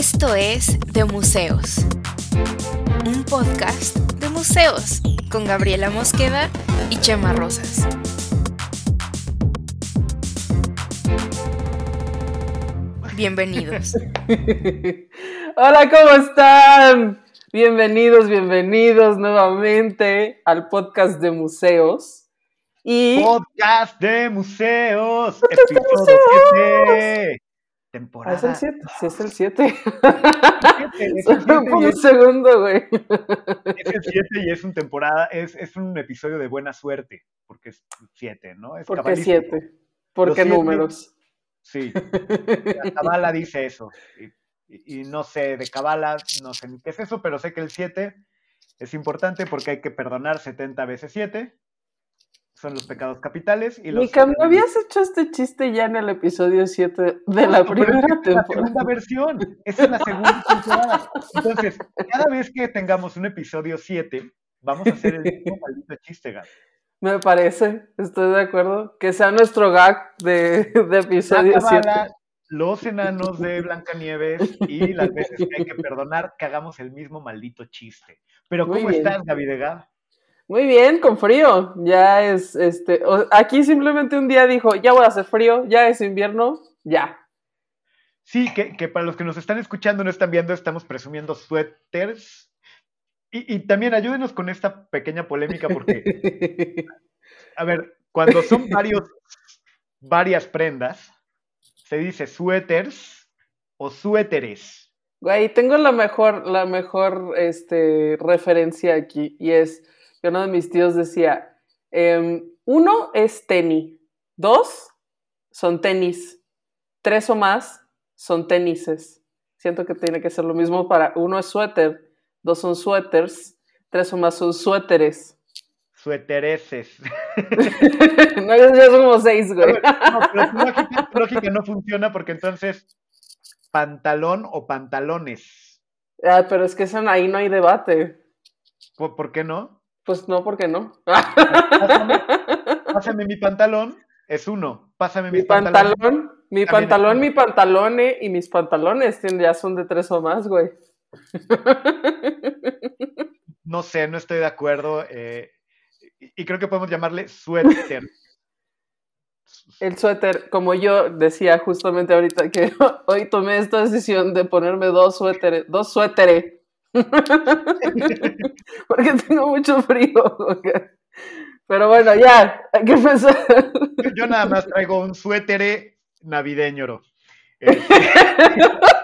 Esto es De Museos, un podcast de museos con Gabriela Mosqueda y Chema Rosas. Bienvenidos. Hola, ¿cómo están? Bienvenidos, bienvenidos nuevamente al podcast de museos. Y Podcast de museos. Podcast de Episodio museos. 7. Ah, Temporada. es el 7, sí es el 7. siete, es el Solo siete por y un segundo, güey. es el 7 y es un temporada, es, es un episodio de buena suerte, porque es 7, ¿no? Es ¿Por qué cabalístico. 7? ¿Por qué números? Sí, la Cabala dice eso. Y, y- y no sé, de Cabala, no sé ni qué es eso, pero sé que el 7 es importante porque hay que perdonar 70 veces 7. Son los pecados capitales. Y los, Mica, ¿no habías hecho este chiste ya en el episodio 7 de la pero primera es la segunda versión. Es la segunda temporada. Entonces, cada vez que tengamos un episodio 7, vamos a hacer el mismo maldito chiste, Gab. Me parece, estoy de acuerdo. Que sea nuestro gag de, de episodio La 7. Cábala, los enanos de Blancanieves y las veces que hay que perdonar, que hagamos el mismo maldito chiste. Pero, ¿cómo estás, Gaby de Gab? Muy bien, con frío. Ya es, este, aquí simplemente un día dijo, ya voy a hacer frío, ya es invierno, ya. Sí, que, que para los que nos están escuchando, no están viendo, estamos presumiendo suéteres. Y, y también ayúdenos con esta pequeña polémica, porque A ver, cuando son varios, varias prendas, se dice suéteres o suéteres. Güey, tengo la mejor, la mejor, este, referencia aquí, y es que uno de mis tíos decía, em, uno es tenis, dos son tenis, tres o más son tenises. Siento que tiene que ser lo mismo para uno es suéter, dos son suéteres, tres o más son suéteres. Suétereses. no, ya son como seis, güey. No, pero tu lógica, tu lógica no funciona porque entonces pantalón o pantalones. Ah, pero es que eso, ahí no hay debate. ¿Por, por qué no? Pues no, ¿por qué no? Pásame, pásame mi pantalón, es uno. Pásame mi mis pantalones. pantalón, mi También pantalón, mi pantalone y mis pantalones ya son de tres o más, güey. No sé, no estoy de acuerdo. eh, y y creo que podemos llamarle suéter. El suéter, como yo decía justamente ahorita que hoy tomé esta decisión de ponerme dos suéteres, dos suéteres. Porque tengo mucho frío. Pero bueno, ya, hay que empezar. Yo nada más traigo un suéter navideño. Eh,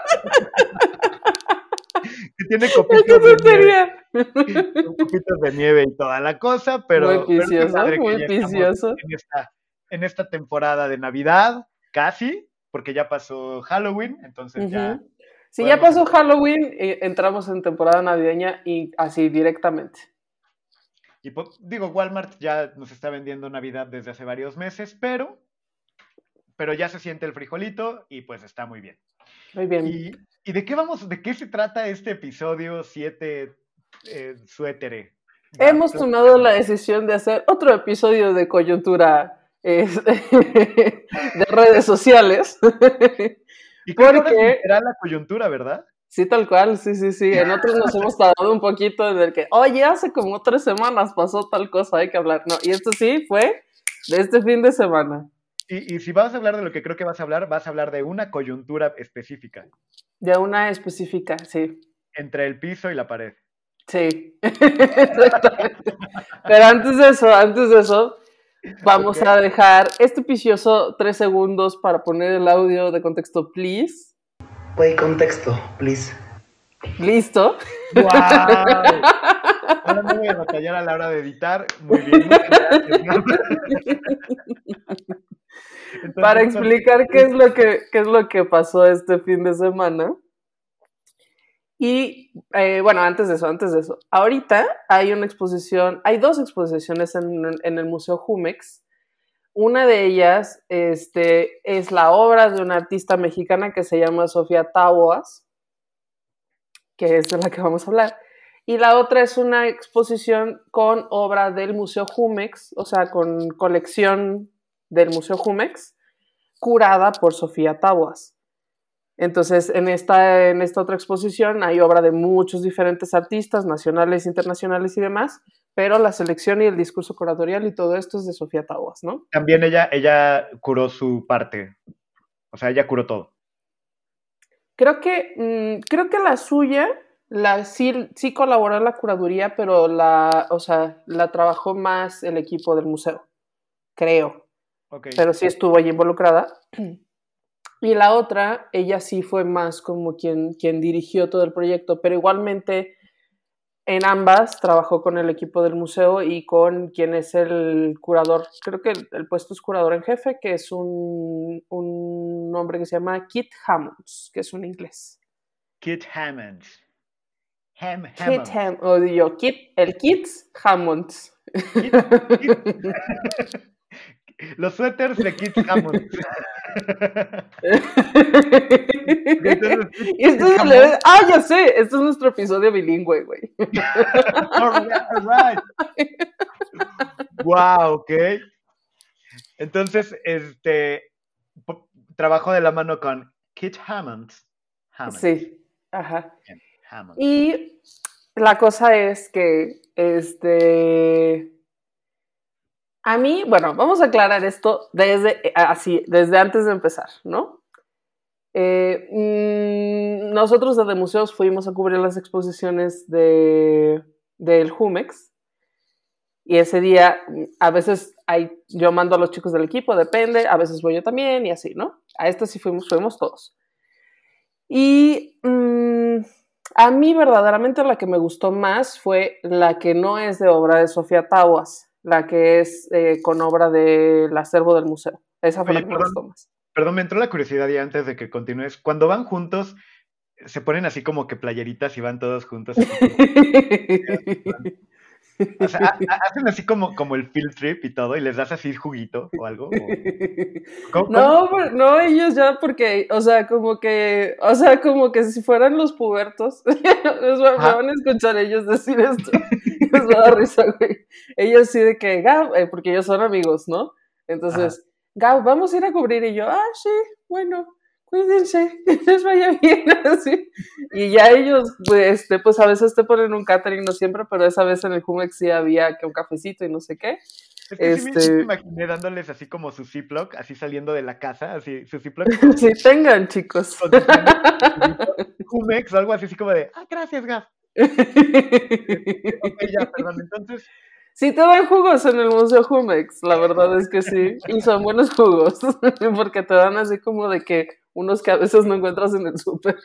que tiene ¿Qué copitos de, nieve, de y toda la cosa, pero, Muy vicioso, muy esta, en esta temporada de Navidad, casi, porque ya pasó Halloween, entonces ya. Si ya podemos pasó Halloween, eh, entramos en temporada navideña y así directamente. Y pues, digo, Walmart ya nos está vendiendo Navidad desde hace varios meses, pero, pero ya se siente el frijolito y pues está muy bien. Muy bien. ¿Y, y de qué vamos, de qué se trata este episodio 7 eh, suétere? Hemos tomado la decisión de hacer otro episodio de coyuntura eh, de redes sociales. Y creo que porque- será la coyuntura, ¿verdad? Sí, tal cual, sí, sí, sí. En otros nos hemos tardado un poquito en el que, oye, hace como tres semanas pasó tal cosa, hay que hablar. No, y esto sí fue de este fin de semana, Y, y si vas a hablar de lo que creo que vas a hablar, vas a hablar de una coyuntura específica de una específica, sí. entre el piso y la pared. Sí, exactamente. Pero antes de eso, antes de eso, vamos a dejar este picioso tres segundos para poner el audio de contexto, please. Play contexto, please. Listo. ¡Wow! Ahora no voy a batallar a la hora de editar. Muy bien. Entonces, Para explicar qué es lo que, qué es lo que pasó este fin de semana. Y eh, bueno, antes de eso, antes de eso, ahorita hay una exposición, hay dos exposiciones en, el Museo Jumex. Una de ellas este, es la obra de una artista mexicana que se llama Sofía Taboas, que es de la que vamos a hablar. Y la otra es una exposición con obra del Museo Jumex, o sea, con colección del Museo Jumex, curada por Sofía Taboas. Entonces, en esta, en esta otra exposición hay obra de muchos diferentes artistas, nacionales, internacionales y demás, pero la selección y el discurso curatorial y todo esto es de Sofía Taguas, ¿no? También ella, ella curó su parte, o sea, ella curó todo. Creo que, mm, creo que la suya, la, sí, sí colaboró en la curaduría, pero la, o sea, la trabajó más el equipo del museo, creo. Ok. pero sí estuvo allí involucrada. Y la otra, ella sí fue más como quien, quien dirigió todo el proyecto, pero igualmente en ambas trabajó con el equipo del museo y con quien es el curador, creo que el, el puesto es curador en jefe, que es un, un hombre que se llama Kit Hammonds, que es un inglés. Kit Hammond. Ham, Kit Hammond. Ham, o digo, Kit, el Kit Hammonds. Kit- Kit- Los suéteres de Kit Hammond. Esto es ah, ya sé, este es nuestro episodio bilingüe, güey. Wow, ok. Entonces, este trabajo de la mano con Kit Hammond. Hammond. Sí, ajá. Hammond. Y la cosa es que, este, a mí, bueno, vamos a aclarar esto desde, eh, así, desde antes de empezar, ¿no? Eh, mm, nosotros desde museos fuimos a cubrir las exposiciones de, del Jumex y ese día mm, a veces hay, yo mando a los chicos del equipo, depende, a veces voy yo también y así, ¿no? A esta sí fuimos, fuimos todos. Y mm, a mí verdaderamente la que me gustó más fue la que no es de obra de Sofía Tawas, la que es eh, con obra del acervo del museo. Esa fue Oye, la que perdón. más. Perdón, me entró la curiosidad y antes de que continúes. Cuando van juntos, se ponen así como que playeritas y van todos juntos. o sea, hacen así como, como el field trip y todo, y les das así juguito o algo. o- ¿Cómo- cómo? No, no, ellos ya porque, o sea, como que, o sea, como que si fueran los pubertos, me van a escuchar ellos decir esto, les va a dar risa, güey. Ellos sí de que, Gab, eh, porque ellos son amigos, ¿no? Entonces, Gab, vamos a ir a cubrir, y yo, ah, sí, bueno, cuídense, que les vaya bien, así. Y ya ellos, pues, este, pues a veces te ponen un catering, no siempre, pero esa vez en el Jumex sí había que un cafecito y no sé qué. Es que sí me- sí este- me imaginé dándoles así como su Ziploc, así saliendo de la casa, así, su Ziploc Sí, tengan, chicos. Jumex o algo así, así como de, ah, gracias, Gaf. Ok, ya, perdón, entonces, Sí, te dan jugos en el Museo Jumex, la verdad es que sí. Y son buenos jugos, porque te dan así como de que unos que a veces no encuentras en el súper.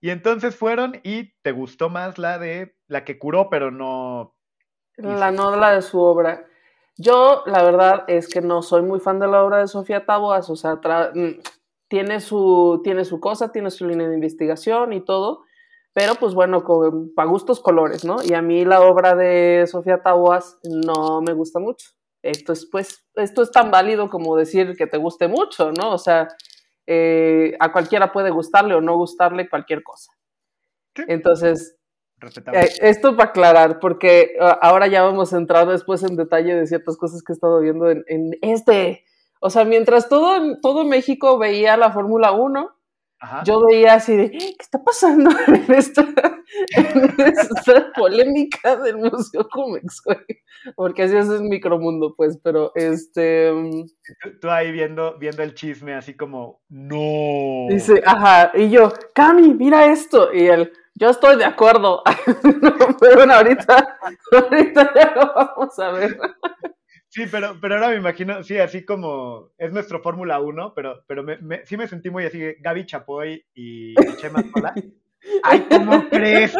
y y entonces fueron y te gustó más la de, la que curó, pero no, La novela de su obra. Yo, la verdad, es que no soy muy fan de la obra de Sofía Taboas, o sea, mm, tiene su, tiene su cosa, tiene su línea de investigación y todo, pero pues bueno, para gustos colores, ¿no? Y a mí la obra de Sofía Taboas no me gusta mucho. Esto es, pues, esto es tan válido como decir que te guste mucho, ¿no? O sea, eh, a cualquiera puede gustarle o no gustarle cualquier cosa. Entonces, eh, esto para aclarar, porque uh, ahora ya vamos a entrar después en detalle de ciertas cosas que he estado viendo en, en este. O sea, mientras todo, todo México veía la Fórmula 1, Ajá. yo veía así de, ¿qué está pasando en esta, en esta polémica del Museo Cumex, güey? Porque así es el micromundo, pues, pero este... mm, Tú, tú ahí viendo, viendo el chisme, así como, no. Dice, ajá, y yo, Cami, mira esto, y él, yo estoy de acuerdo, pero bueno, ahorita, ahorita ya lo vamos a ver. Sí, pero, pero ahora me imagino, sí, así como es nuestro Fórmula 1, pero, pero me, me- sí me sentí muy así, Gaby Chapoy y, y Chema Sola. ¡Ay, cómo crees!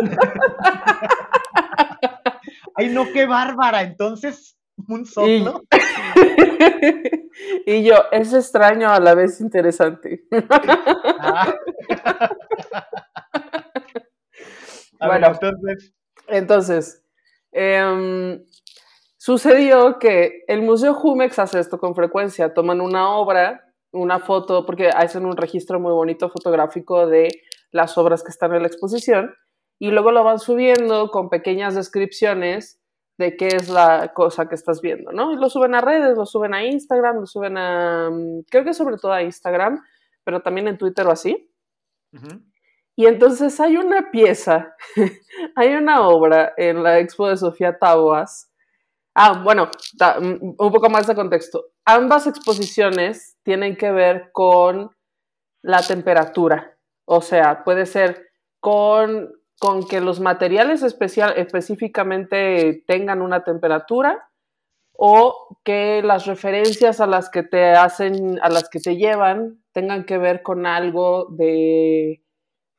¡Ay, no, qué bárbara! Entonces, un Y, soplo. y yo, es extraño a la vez interesante. Ah. Ver, Bueno. entonces, Entonces, em, sucedió que el Museo Jumex hace esto con frecuencia. Toman una obra, una foto, porque hacen un registro muy bonito fotográfico de las obras que están en la exposición, y luego lo van subiendo con pequeñas descripciones de qué es la cosa que estás viendo, ¿no? Y lo suben a redes, lo suben a Instagram, lo suben a, mm, creo que sobre todo a Instagram, pero también en Twitter o así. Y entonces hay una pieza, hay una obra en la expo de Sofía Taboas. Ah, bueno, un poco más de contexto. Ambas exposiciones tienen que ver con la temperatura. O sea, puede ser con, con que los materiales especial, específicamente tengan una temperatura o que las referencias a las que te hacen, a las que te llevan, tengan que ver con algo de,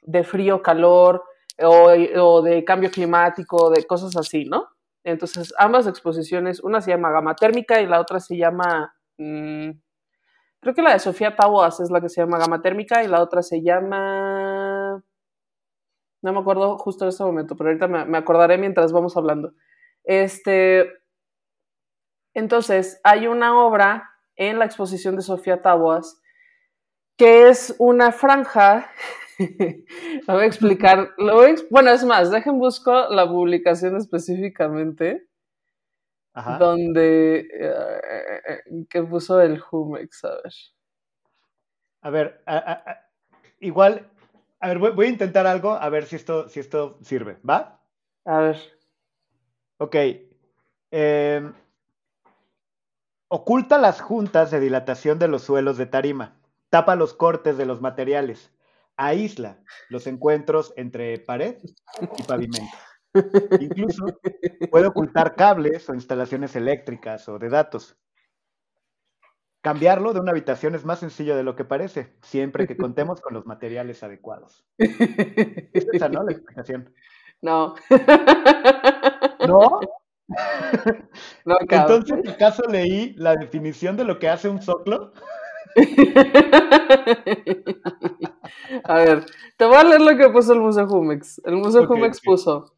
de frío, calor o, de cambio climático, de cosas así, ¿no? Entonces, ambas exposiciones, una se llama gama térmica y la otra se llama, mm, creo que la de Sofía Taboas es la que se llama gama térmica y la otra se llama, no me acuerdo justo en este momento, pero ahorita me, me acordaré mientras vamos hablando. Este, entonces, hay una obra en la exposición de Sofía Taboas que es una franja. lo voy a explicar. bueno, es más, dejen busco la publicación específicamente. Donde. Eh, que puso el Humex, a ver. A ver, igual. A ver, voy, a intentar algo, a ver si esto, si esto sirve, ¿va? A ver. Ok. Eh, Oculta las juntas de dilatación de los suelos de tarima, tapa los cortes de los materiales, aísla los encuentros entre pared y pavimento. Incluso puede ocultar cables o instalaciones eléctricas o de datos. Cambiarlo de una habitación es más sencillo de lo que parece, siempre que contemos con los materiales adecuados. ¿Es esa, no? La explicación. No. ¿No? Entonces, ¿acaso leí la definición de lo que hace un soclo? a ver, te voy a leer lo que puso el Museo Jumex. El Museo Jumex puso,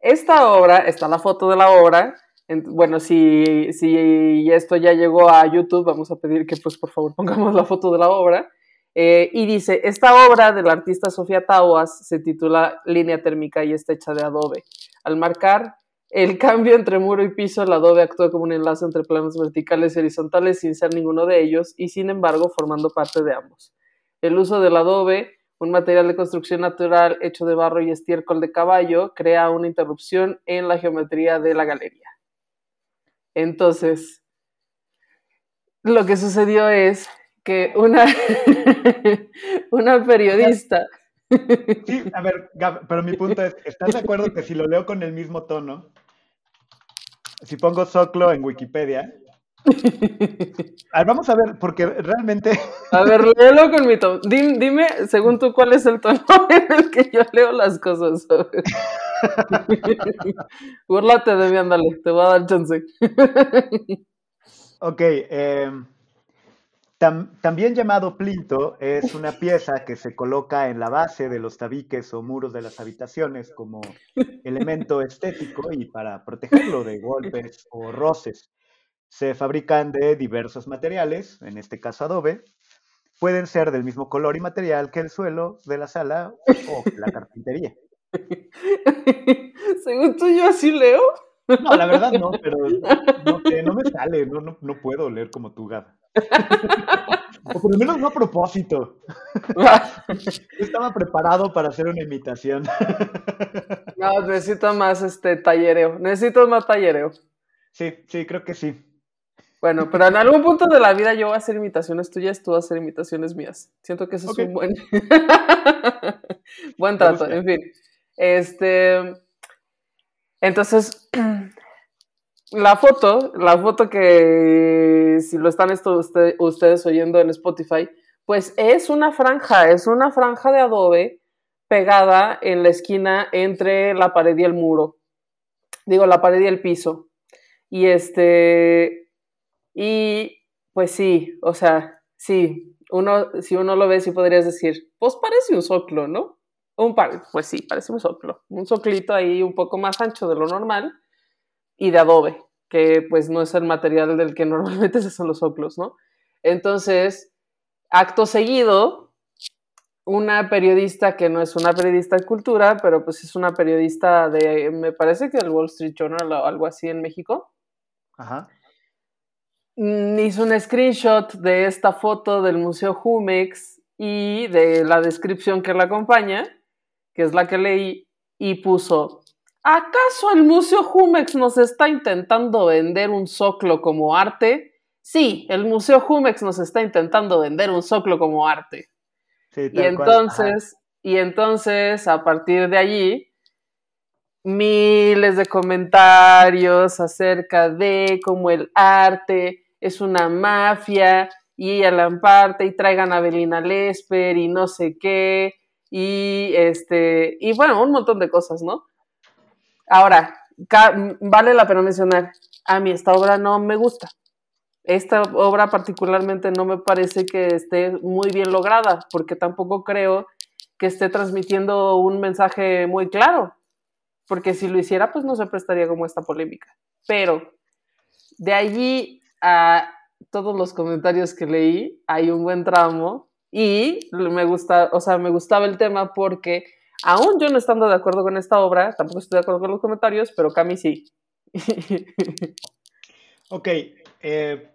esta obra, está la foto de la obra, bueno, si, si esto ya llegó a YouTube, vamos a pedir que pues por favor pongamos la foto de la obra. Eh, y dice, esta obra del artista Sofía Tauas se titula Línea térmica y está hecha de adobe. Al marcar el cambio entre muro y piso, el adobe actúa como un enlace entre planos verticales y horizontales sin ser ninguno de ellos y sin embargo formando parte de ambos. El uso del adobe, un material de construcción natural hecho de barro y estiércol de caballo, crea una interrupción en la geometría de la galería. Entonces, lo que sucedió es que una, periodista... Sí, a ver, pero mi punto es, ¿estás de acuerdo que si lo leo con el mismo tono, si pongo Soclo en Wikipedia. A ver, vamos a ver, porque realmente. A ver, léelo con mi tono. Dime, según tú, cuál es el tono en el que yo leo las cosas. Burlate de mí, ándale, te voy a dar chance. ok, eh también llamado plinto, es una pieza que se coloca en la base de los tabiques o muros de las habitaciones como elemento estético y para protegerlo de golpes o roces. Se fabrican de diversos materiales, en este caso adobe. Pueden ser del mismo color y material que el suelo de la sala o la carpintería. Según tú, yo así leo. No, la verdad no, pero no, me sale, no, no, puedo leer como tú, Gab. o por lo menos no a propósito. estaba preparado para hacer una imitación. no, necesito más este tallereo. Necesito más tallereo. Sí, sí, creo que sí. Bueno, pero en algún punto de la vida yo voy a hacer imitaciones tuyas, tú vas a hacer imitaciones mías. Siento que eso es un buen, buen trato. En fin, este, entonces la foto, la foto que si lo están ustedes oyendo en Spotify, pues es una franja, es una franja de adobe pegada en la esquina entre la pared y el muro. Digo, la pared y el piso. Y este, y pues sí, o sea, sí, uno, si uno lo ve, sí podrías decir, pues parece un soclo, ¿no? Un par, pues sí, parece un soclo. Un soclito ahí un poco más ancho de lo normal y de adobe, que pues no es el material del que normalmente se hacen los soclos, ¿no? Entonces, acto seguido, una periodista que no es una periodista de cultura, pero pues es una periodista de, me parece que del Wall Street Journal o algo así en México. Ajá. mm, hizo un screenshot de esta foto del Museo Jumex y de la descripción que la acompaña, que es la que leí, y puso, ¿acaso el Museo Jumex nos está intentando vender un soclo como arte? Sí, el Museo Jumex nos está intentando vender un soclo como arte. y entonces, y entonces, a partir de allí, miles de comentarios acerca de cómo el arte es una mafia y ella la parte y traigan a Belina Lesper y no sé qué y este y bueno, un montón de cosas, ¿no? Ahora, vale la pena mencionar, a mí esta obra no me gusta. Esta obra particularmente no me parece que esté muy bien lograda, porque tampoco creo que esté transmitiendo un mensaje muy claro porque si lo hiciera, pues no se prestaría como esta polémica. Pero de allí a todos los comentarios que leí, hay un buen tramo y me gusta, o sea, me gustaba el tema porque aún yo no estando de acuerdo con esta obra, tampoco estoy de acuerdo con los comentarios, pero Cami sí. ok, eh,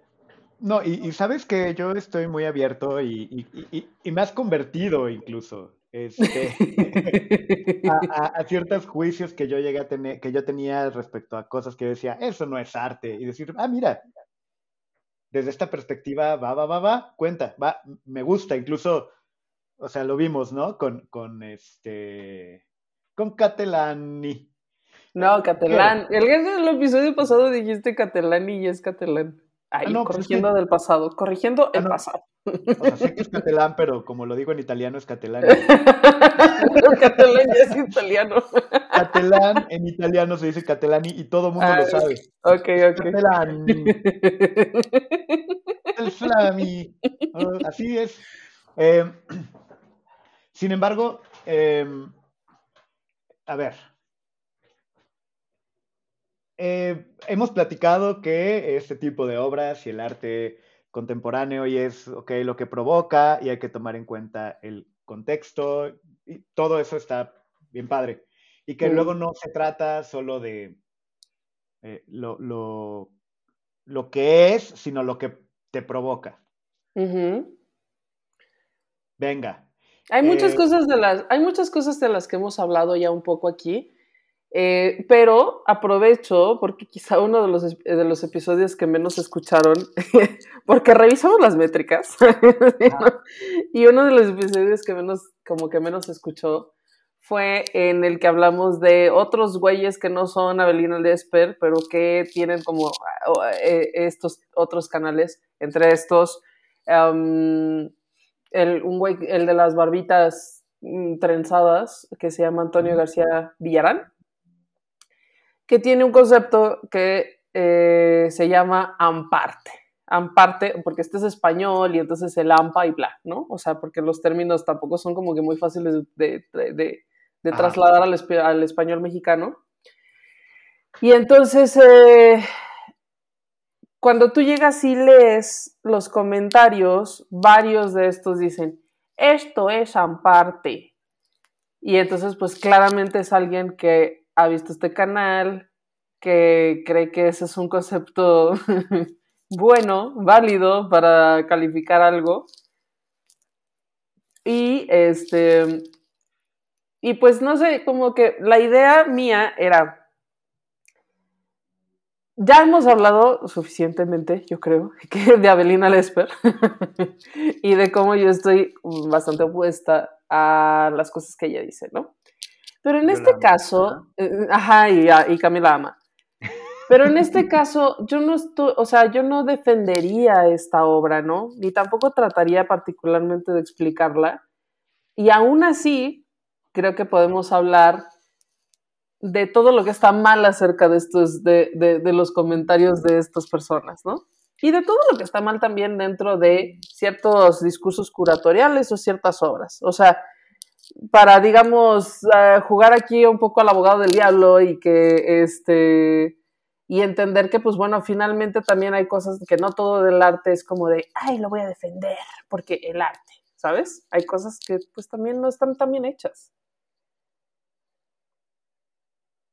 no, y, sabes que yo estoy muy abierto y, y, me has convertido incluso este, a, ciertos juicios que yo llegué a tener, que yo tenía respecto a cosas que decía, eso no es arte, y decir, ah, mira, desde esta perspectiva, va, va, va, va, cuenta, va, me gusta, incluso, o sea, lo vimos, ¿no? Con, con este, con Catelani. No, Catalán. El, el episodio pasado dijiste Catelani y es Catalán. Ahí, ah, pues corrigiendo del pasado, corrigiendo el ah, pasado. O sea, sé que es catalán, pero como lo digo en italiano, es catalán. catalán ya es italiano. Catalán en italiano se dice catalani y todo el mundo lo ah, sabe. Ok, ok. Catalán. El flami. Así es. Em, sin embargo, em, a ver, eh, hemos platicado que este tipo de obras y el arte contemporáneo y es, ok, lo que provoca y hay que tomar en cuenta el contexto y todo eso está bien padre. Y que luego no se trata solo de eh, lo, lo, lo, que es, sino lo que te provoca. Venga. Hay muchas, eh, cosas de las, hay muchas cosas de las que hemos hablado ya un poco aquí eh, pero aprovecho, porque quizá uno de los, de los episodios que menos escucharon, porque revisamos las métricas, y uno de los episodios que menos, como que menos escuchó, fue en el que hablamos de otros güeyes que no son Avelina Lesper, pero que tienen como eh, estos otros canales, entre estos, el, un güey, el de las barbitas mm, trenzadas, que se llama Antonio García Villarán que tiene un concepto que eh, se llama amparte. Amparte, porque este es español y entonces el ampa y bla, ¿no? O sea, porque los términos tampoco son como que muy fáciles de, trasladar al, español mexicano. Y entonces, eh, cuando tú llegas y lees los comentarios, varios de estos dicen, esto es amparte. Y entonces, pues claramente es alguien que ha visto este canal, que cree que ese es un concepto bueno, válido para calificar algo. Y este. Y pues no sé, como que la idea mía era. Ya hemos hablado suficientemente, yo creo, de Abelina Lesper y de cómo yo estoy bastante opuesta a las cosas que ella dice, ¿no? Pero en este caso, eh, ajá, y, y Camila ama. Pero en este caso, yo no estoy, o sea, yo no defendería esta obra, ¿no? Ni tampoco trataría particularmente de explicarla. Y aún así, creo que podemos hablar de todo lo que está mal acerca de estos, de, de, de los comentarios de estas personas, ¿no? Y de todo lo que está mal también dentro de ciertos discursos curatoriales o ciertas obras. O sea, para, digamos, eh, jugar aquí un poco al abogado del diablo y que, este, y entender que, pues bueno, finalmente también hay cosas que no todo del arte es como de, ay, lo voy a defender, porque el arte, ¿sabes? Hay cosas que, pues también no están tan bien hechas.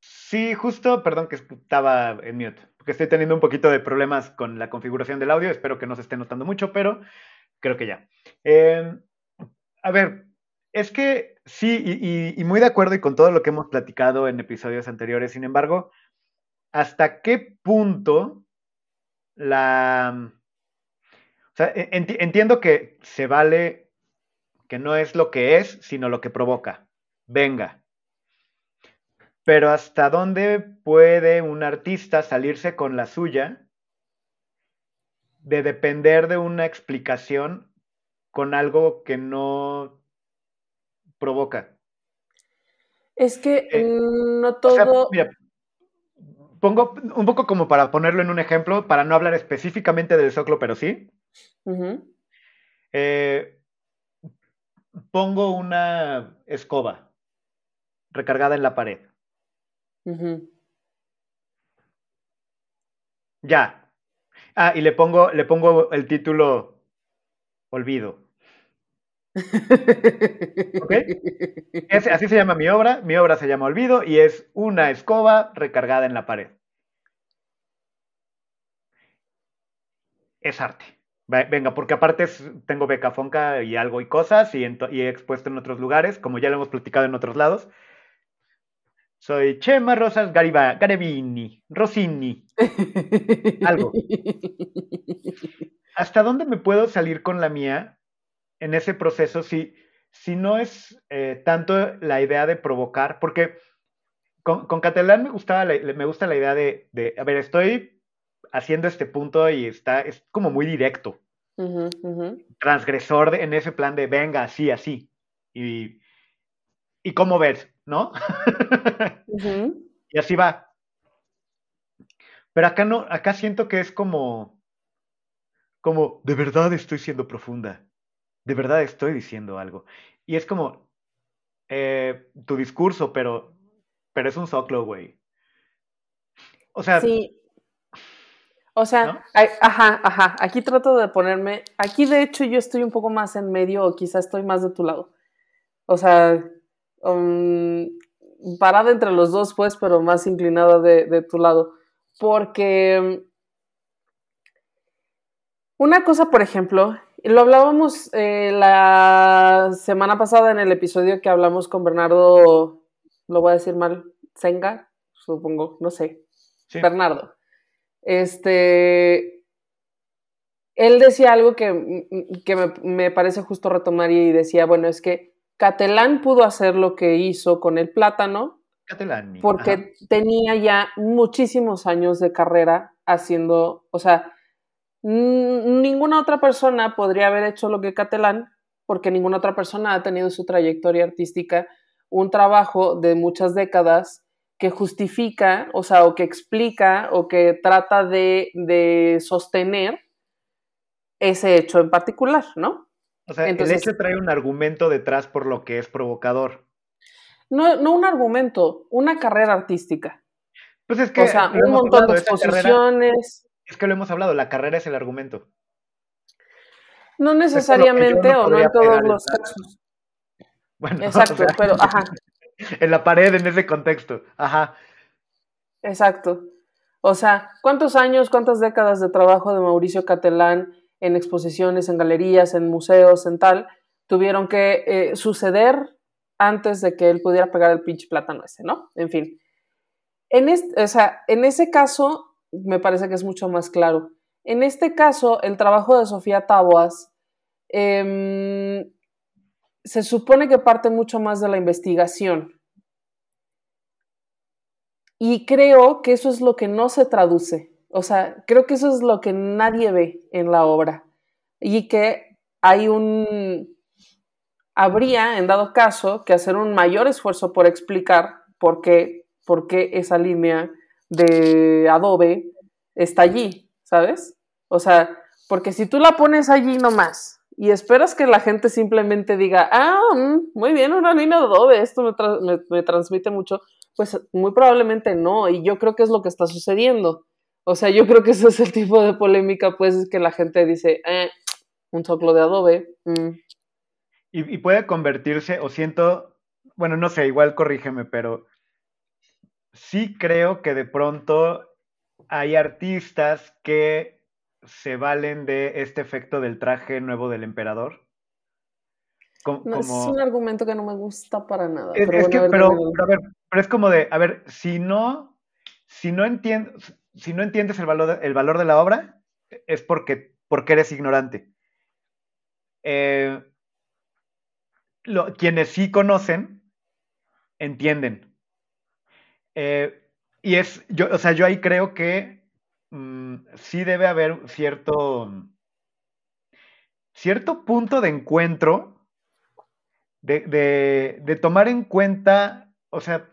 Sí, justo, perdón que estaba en mute, porque estoy teniendo un poquito de problemas con la configuración del audio, espero que no se esté notando mucho, pero creo que ya. Em, a ver, es que sí, y, muy de acuerdo y con todo lo que hemos platicado en episodios anteriores, sin embargo, ¿hasta qué punto la... Sea, e, entiendo que se vale que no es lo que es, sino lo que provoca. Venga. Pero ¿hasta dónde puede un artista salirse con la suya de depender de una explicación con algo que no provoca? Es que eh, no todo pongo un poco como para ponerlo en un ejemplo, para no hablar específicamente del Zoclo, pero sí. Eh, pongo una escoba recargada en la pared. Ya. Ah, y le pongo, le pongo el título Olvido. ¿Ok? así se llama mi obra. Mi obra se llama Olvido y es una escoba recargada en la pared. Es arte. Venga, porque aparte tengo beca Fonca y algo y cosas y, he expuesto en otros lugares, como ya lo hemos platicado en otros lados. Soy Chema Rosas Gariba, Garevini, Rossini. Algo. ¿Hasta dónde me puedo salir con la mía en ese proceso si, si no es eh, tanto la idea de provocar, porque con, con Catalán me, gustaba me gusta la idea de, de, a ver, estoy haciendo este punto y está, es como muy directo. Transgresor en ese plan de venga, así, así. Y, y cómo ves, ¿no? Y así va. Pero acá no, acá siento que es como, como, de verdad estoy siendo profunda de verdad estoy diciendo algo. Y es como eh, tu discurso, pero, pero es un soclo, güey. O sea. Sí. O sea, ajá, ajá. Aquí trato de ponerme. Aquí, de hecho, yo estoy un poco más en medio, o quizá estoy más de tu lado. O sea, um, parada entre los dos, pues, pero más inclinada de, de tu lado. Porque. Una cosa, por ejemplo, lo hablábamos eh, la semana pasada en el episodio que hablamos con Bernardo, lo voy a decir mal, Senga, supongo, no sé, Bernardo. Este, él decía algo que, que me, me, parece justo retomar y decía, bueno, es que Catalán pudo hacer lo que hizo con el plátano. Porque tenía ya muchísimos años de carrera haciendo, o sea, ninguna otra persona podría haber hecho lo que Catalán, porque ninguna otra persona ha tenido su trayectoria artística un trabajo de muchas décadas que justifica, o sea, o que explica, o que trata de, sostener ese hecho en particular, ¿no? O sea, el hecho trae un argumento detrás por lo que es provocador. No, no un argumento, una carrera artística. Pues es que. O sea, un montón de exposiciones. Es que lo hemos hablado, la carrera es el argumento. No necesariamente o no en todos los casos. Bueno, Exacto, pero ajá. En la pared, en ese contexto. Ajá. Exacto. O sea, ¿cuántos años, cuántas décadas de trabajo de Mauricio Catelán en exposiciones, en galerías, en museos, en tal, tuvieron que eh, suceder antes de que él pudiera pegar el pinche plátano ese, ¿no? En fin. En, este, o sea, en ese caso, me parece que es mucho más claro. En este caso, el trabajo de Sofía Taboas em, se supone que parte mucho más de la investigación. Y creo que eso es lo que no se traduce. O sea, creo que eso es lo que nadie ve en la obra. Y que hay un... Habría, en dado caso, que hacer un mayor esfuerzo por explicar por qué, por qué esa línea de Adobe está allí, ¿sabes? O sea, porque si tú la pones allí nomás y esperas que la gente simplemente diga, ah, mm, muy bien, una línea de Adobe, esto me, transmite mucho, pues muy probablemente no, y yo creo que es lo que está sucediendo. O sea, yo creo que ese es el tipo de polémica, pues, es que la gente dice, eh, un soclo de Adobe. Mm". Y, y, puede convertirse, o siento, bueno, no sé, igual corrígeme, pero sí creo que de pronto hay artistas que se valen de este efecto del traje nuevo del emperador. No, Es un argumento que no me gusta para nada. Es, pero, que, pero, a ver, pero es como de, a ver, si no, si no, si no entiendes el valor, de, el valor de la obra, es porque, porque eres ignorante. Eh, lo, quienes sí conocen, entienden. Eh, y es, yo, o sea, yo ahí creo que mmm, sí debe haber cierto, cierto punto de encuentro de, de, de tomar en cuenta, o sea,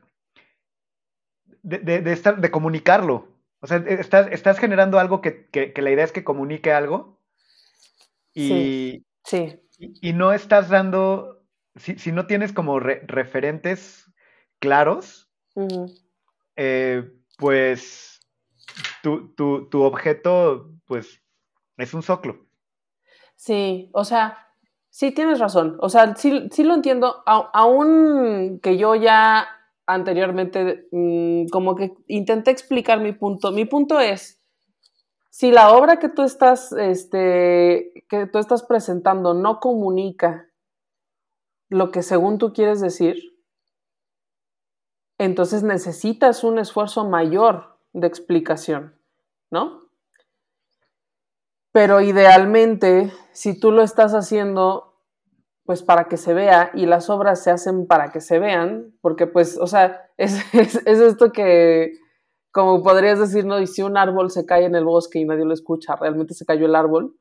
de, de, estar, de comunicarlo. O sea, estás, estás generando algo que, que, que, la idea es que comunique algo y, sí, sí. y, y no estás dando, si, si no tienes como re, referentes claros, uh -huh. Eh, pues tu, tu, tu objeto pues es un soclo. Sí, o sea, Sí, tienes razón. O sea, sí, sí lo entiendo. Aún que yo ya anteriormente mmm, como que intenté explicar mi punto. Mi punto es, si la obra que tú estás, este, que tú estás presentando no comunica lo que según tú quieres decir, entonces necesitas un esfuerzo mayor de explicación, ¿no? Pero idealmente, si tú lo estás haciendo pues para que se vea y las obras se hacen para que se vean, porque pues, o sea, es, es, es esto que, como podrías decir, ¿no? Y si un árbol se cae en el bosque y nadie lo escucha, realmente se cayó el árbol.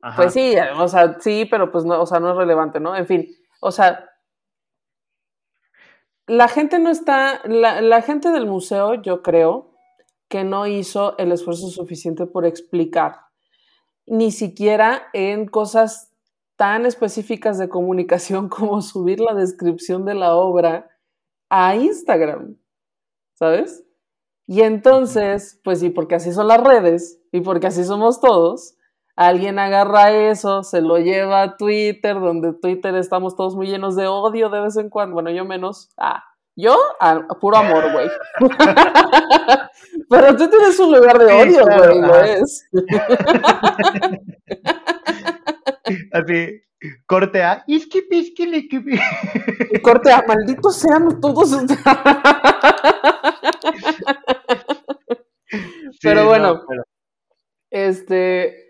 Ajá. Pues sí, o sea, sí, pero pues no, o sea, no es relevante, ¿no? En fin, o sea, la gente no está, la, gente del museo, yo creo, que no hizo el esfuerzo suficiente por explicar, ni siquiera en cosas tan específicas de comunicación como subir la descripción de la obra a Instagram, ¿sabes? Y entonces, pues sí, porque así son las redes y porque así somos todos, alguien agarra eso, se lo lleva a Twitter, donde Twitter estamos todos muy llenos de odio de vez en cuando, bueno, yo menos, ah, yo a, a puro amor, güey. Pero tú tienes un lugar de odio, güey, sí, lo es. Así, corte A. Y corte A, malditos sean todos. pero bueno, no, pero... este,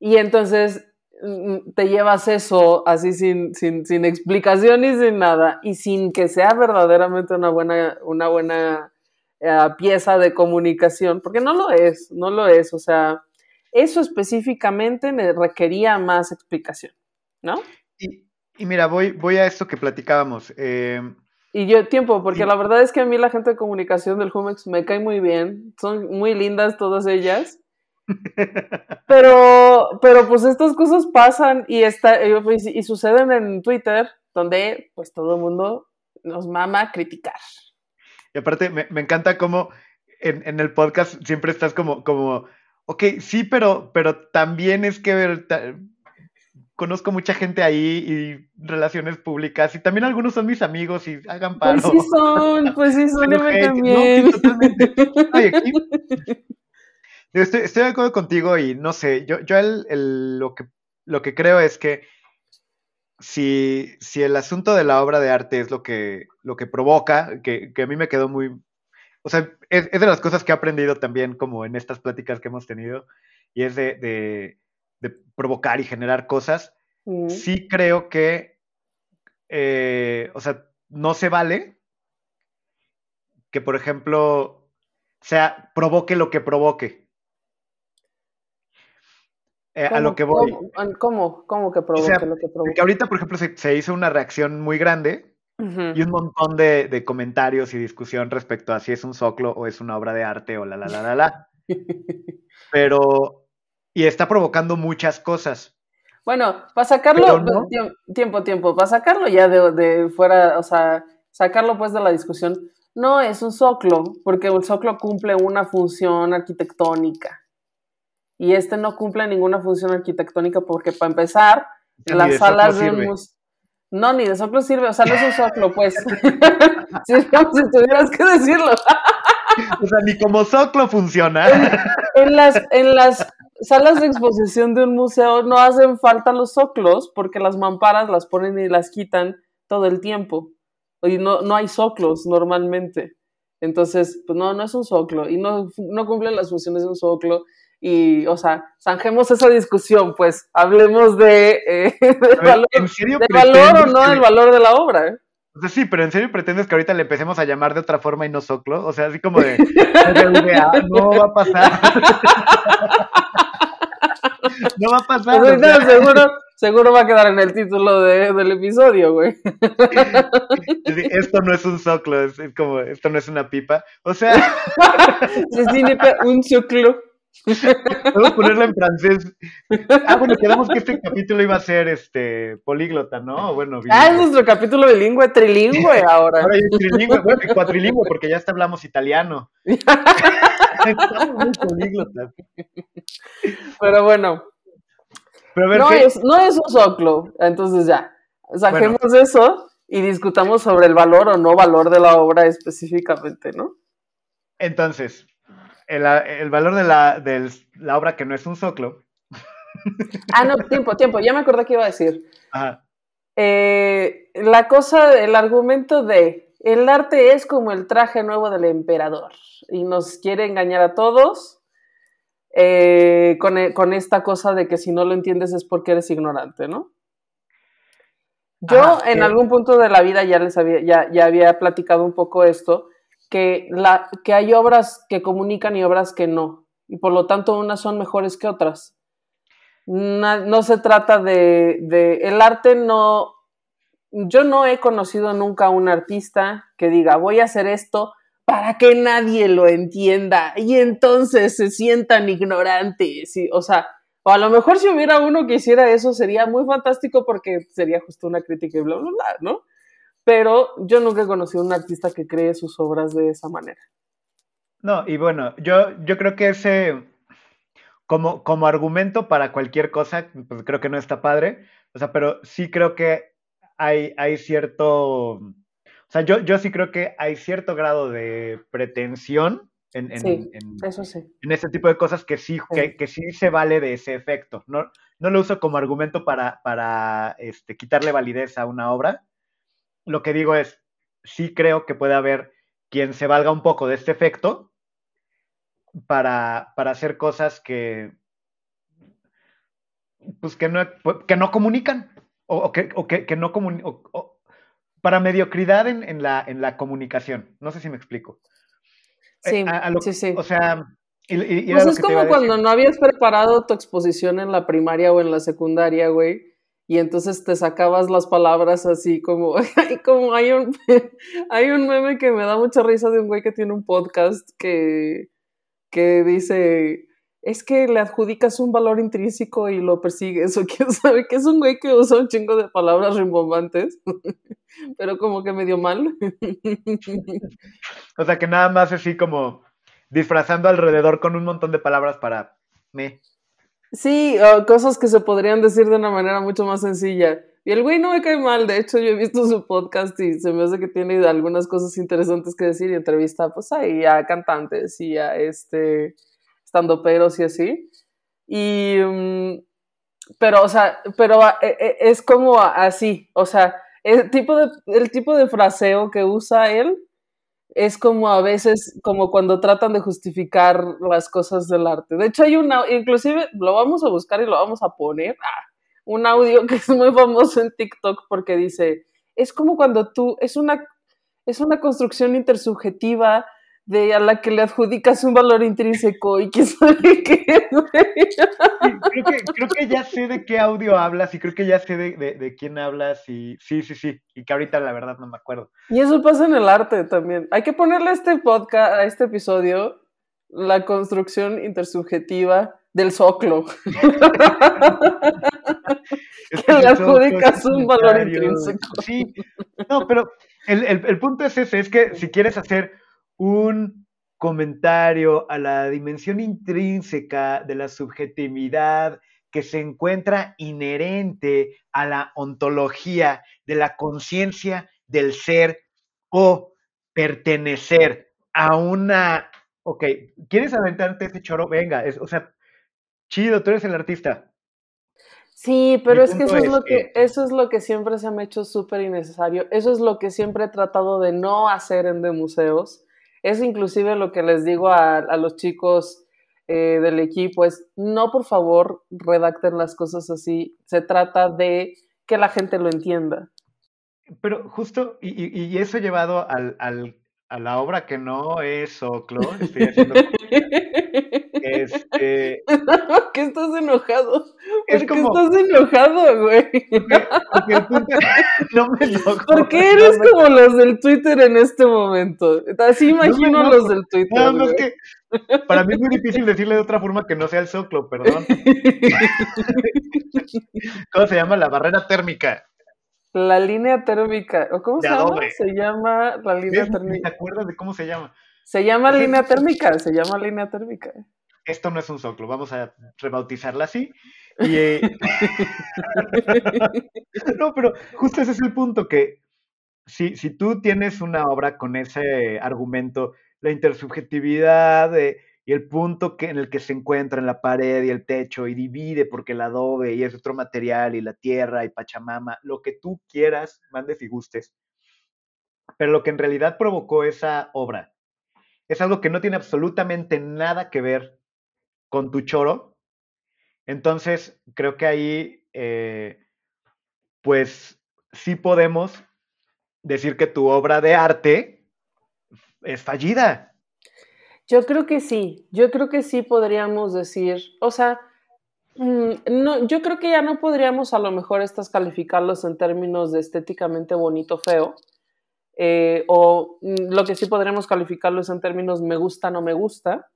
y entonces mm, te llevas eso así sin, sin, sin, explicación y sin nada, y sin que sea verdaderamente una buena, una buena uh, pieza de comunicación, porque no lo es, no lo es, o sea, eso específicamente me requería más explicación, ¿no? Y, y mira, voy, voy a esto que platicábamos. Eh, y yo tiempo, porque y... la verdad es que a mí la gente de comunicación del Jumex me cae muy bien, son muy lindas todas ellas. pero, pero pues estas cosas pasan y, está, y, y suceden en Twitter, donde pues todo el mundo nos mama criticar. Y aparte me, me encanta cómo en, en, el podcast siempre estás como, como Ok, sí, pero, pero también es que conozco mucha gente ahí y relaciones públicas y también algunos son mis amigos y hagan paro. Pues sí son, pues sí son, yo me también. No, totalmente. Oye, aquí, estoy, estoy, de acuerdo contigo y no sé, yo, yo el, el, lo, que, lo que creo es que si, si el asunto de la obra de arte es lo que, lo que provoca, que, que a mí me quedó muy, o sea, es, es, de las cosas que he aprendido también como en estas pláticas que hemos tenido, y es de, de, de provocar y generar cosas. Mm. Sí creo que, eh, o sea, no se vale que, por ejemplo, sea, provoque lo que provoque. Eh, a lo que voy. ¿Cómo? ¿Cómo que o sea, lo que provoque? Que ahorita, por ejemplo, se, se hizo una reacción muy grande Uh -huh. Y un montón de, de, comentarios y discusión respecto a si es un soclo o es una obra de arte o la la la la la. Pero, y está provocando muchas cosas. Bueno, para sacarlo, no... tiempo, tiempo, para sacarlo ya de, de, fuera, o sea, sacarlo pues de la discusión, no es un soclo, porque el soclo cumple una función arquitectónica. Y este no cumple ninguna función arquitectónica porque para empezar, las salas de un museo No, ni de soclo sirve, o sea, no es un soclo, pues. si, si tuvieras que decirlo. o sea, ni como soclo funciona. En, las, en las salas de exposición de un museo no hacen falta los soclos porque las mamparas las ponen y las quitan todo el tiempo. Y no, no hay soclos normalmente. Entonces, pues no, no es un soclo y no, no cumple las funciones de un soclo. Y, o sea, zanjemos esa discusión, pues hablemos de, eh, valor, de valor o no del valor de la obra. ¿eh? sí, pero ¿en serio pretendes que ahorita le empecemos a llamar de otra forma y no soclo? O sea, así como de, no va a pasar. no va a pasar. Pues seguro, seguro va a quedar en el título de, del episodio, güey. Esto no es un soclo, es, como, esto no es una pipa. O sea. un soclo. A ponerla en francés. Ah, bueno, quedamos que este capítulo iba a ser este políglota, ¿no? Bueno, Ah, es nuestro capítulo bilingüe, trilingüe ahora. Ahora es trilingüe, bueno, cuatrilingüe, porque ya hasta hablamos italiano. Estamos muy políglotas. Pero bueno. no, es, no es un soclo, entonces ya. Saquemos eso y discutamos sobre el valor o no valor de la obra específicamente, ¿no? Entonces, el, valor de la, de la obra que no es un soclo. Ah, no, tiempo, tiempo, ya me acordé que iba a decir. Eh, la cosa, el argumento de el arte es como el traje nuevo del emperador y nos quiere engañar a todos eh, con, con, esta cosa de que si no lo entiendes es porque eres ignorante, ¿no? Yo en algún punto de la vida ya les había, ya, ya había platicado un poco esto, que, la, que hay obras que comunican y obras que no, y por lo tanto unas son mejores que otras. No, se trata de, de, el arte no, yo no he conocido nunca a un artista que diga voy a hacer esto para que nadie lo entienda y entonces se sientan ignorantes, o sea, o a lo mejor si hubiera uno que hiciera eso sería muy fantástico porque sería justo una crítica y bla, bla, bla, ¿no? Pero yo nunca he conocido a un artista que cree sus obras de esa manera. No, y bueno, yo, yo creo que ese, como, como argumento para cualquier cosa, pues creo que no está padre, o sea, pero sí creo que hay, hay cierto, o sea, yo, yo sí creo que hay cierto grado de pretensión en, en, eso sí. en ese tipo de cosas que sí, Que, que, sí se vale de ese efecto. No, no lo uso como argumento para, para este, quitarle validez a una obra, lo que digo es, sí creo que puede haber quien se valga un poco de este efecto para, hacer cosas que, pues que no, que no comunican o, que, que, no comunican, para mediocridad en, la, en la comunicación. No sé si me explico. Sí, eh, sí, sí. O sea, pues es como cuando no habías preparado tu exposición en la primaria o en la secundaria, güey, y entonces te sacabas las palabras así como, como hay un, hay un meme que me da mucha risa de un güey que tiene un podcast que, que dice, es que le adjudicas un valor intrínseco y lo persigues, o quién sabe, que es un güey que usa un chingo de palabras rimbombantes, pero como que medio mal. o sea que nada más así como disfrazando alrededor con un montón de palabras para me. Sí, cosas que se podrían decir de una manera mucho más sencilla. Y el güey no me cae mal, de hecho yo he visto su podcast y se me hace que tiene algunas cosas interesantes que decir y entrevista pues ahí a cantantes y a este estando peros y así. Y mm, pero o sea, pero e, e, es como así, o sea, el tipo de el tipo de fraseo que usa él es como a veces, como cuando tratan de justificar las cosas del arte. De hecho, hay una, inclusive lo vamos a buscar y lo vamos a poner, ah, un audio que es muy famoso en TikTok porque dice, es como cuando tú, es una, es una construcción intersubjetiva de a la que le adjudicas un valor intrínseco y que sabe qué creo, que, creo que ya sé de qué audio hablas y creo que ya sé de, de, quién hablas y sí, sí, sí, y que ahorita la verdad no me acuerdo. Y eso pasa en el arte también. Hay que ponerle a este podcast, a este episodio, la construcción intersubjetiva del soclo. que le adjudicas un valor intrínseco. Sí, no, pero el, el, el punto es ese, es que si quieres hacer un comentario a la dimensión intrínseca de la subjetividad que se encuentra inherente a la ontología de la conciencia del ser o pertenecer a una... Ok, ¿quieres aventarte ese choro? Venga, es, o sea, chido, tú eres el artista. Sí, pero es que eso es, lo que, eso es lo que siempre se me ha hecho súper innecesario. Eso es lo que siempre he tratado de no hacer en de museos. Es inclusive lo que les digo a, los chicos eh, del equipo, es no por favor redacten las cosas así. Se trata de que la gente lo entienda. Pero justo, y, y eso llevado al, al, a la obra que no es Oclo, estoy haciendo... este... ¿Por qué estás enojado? ¿Por qué estás enojado, güey? Porque, Twitter no me enojo. ¿Por qué eres como los del Twitter en este momento? Así imagino los del Twitter. No, no, es que para mí es muy difícil decirle de otra forma que no sea el Zoclo, perdón. ¿Cómo se llama? La barrera térmica. La línea térmica, ¿o cómo se llama? Se llama la línea térmica. ¿Te acuerdas de cómo se llama? Se llama línea térmica, se llama línea térmica. Esto no es un soclo, vamos a rebautizarla así. Eh, no, pero justo ese es el punto, que si, si tú tienes una obra con ese argumento, la intersubjetividad, de y el punto que, en el que se encuentra en la pared y el techo y divide porque el adobe y es otro material y la tierra y Pachamama, lo que tú quieras, mandes y gustes. Pero lo que en realidad provocó esa obra es algo que no tiene absolutamente nada que ver con tu choro. Entonces, creo que ahí, eh, pues sí podemos decir que tu obra de arte es fallida. Yo creo que sí, yo creo que sí podríamos decir, o sea, mm, no, yo creo que ya no podríamos a lo mejor estas calificarlos en términos de estéticamente bonito, feo, eh, o mm, lo que sí podríamos calificarlos en términos me gusta, no me gusta,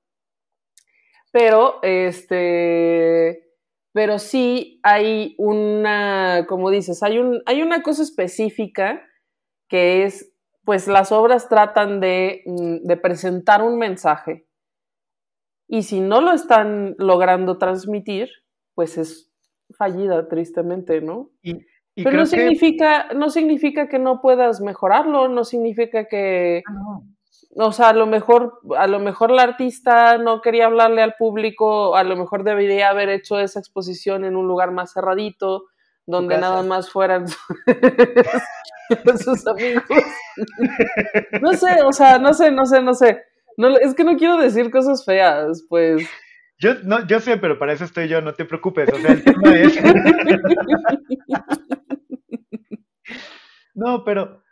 pero este, pero sí hay una, como dices, hay, un, hay una cosa específica que es pues las obras tratan mm, de, presentar un mensaje y si no lo están logrando transmitir, pues es fallida, tristemente, ¿no? Pero no significa, que... no significa que no puedas mejorarlo, no significa que... Ah, o sea, a lo mejor, a lo mejor la artista no quería hablarle al público, a lo mejor debería haber hecho esa exposición en un lugar más cerradito, donde nada más fueran sus amigos. No sé, o sea, no sé, no sé, no sé. No, es que no quiero decir cosas feas, pues. Yo, no, yo sé, pero para eso estoy yo, no te preocupes. O sea, el tema es. no, pero,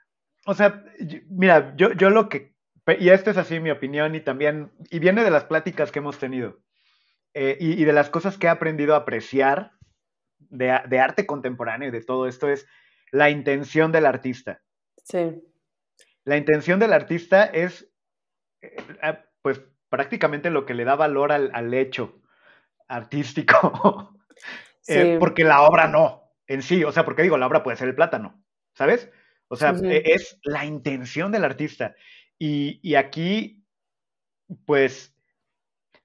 o sea, mira, yo, yo lo que. Y esto es así mi opinión, y también. Y viene de las pláticas que hemos tenido. Eh, y, de las cosas que he aprendido a apreciar de, de arte contemporáneo y de todo esto es la intención del artista. Sí. La intención del artista es, eh, pues, prácticamente lo que le da valor al, hecho artístico. Eh, porque la obra no, en sí. O sea, porque digo, la obra puede ser el plátano, ¿sabes? O sea, e, es la intención del artista. Y, aquí, pues,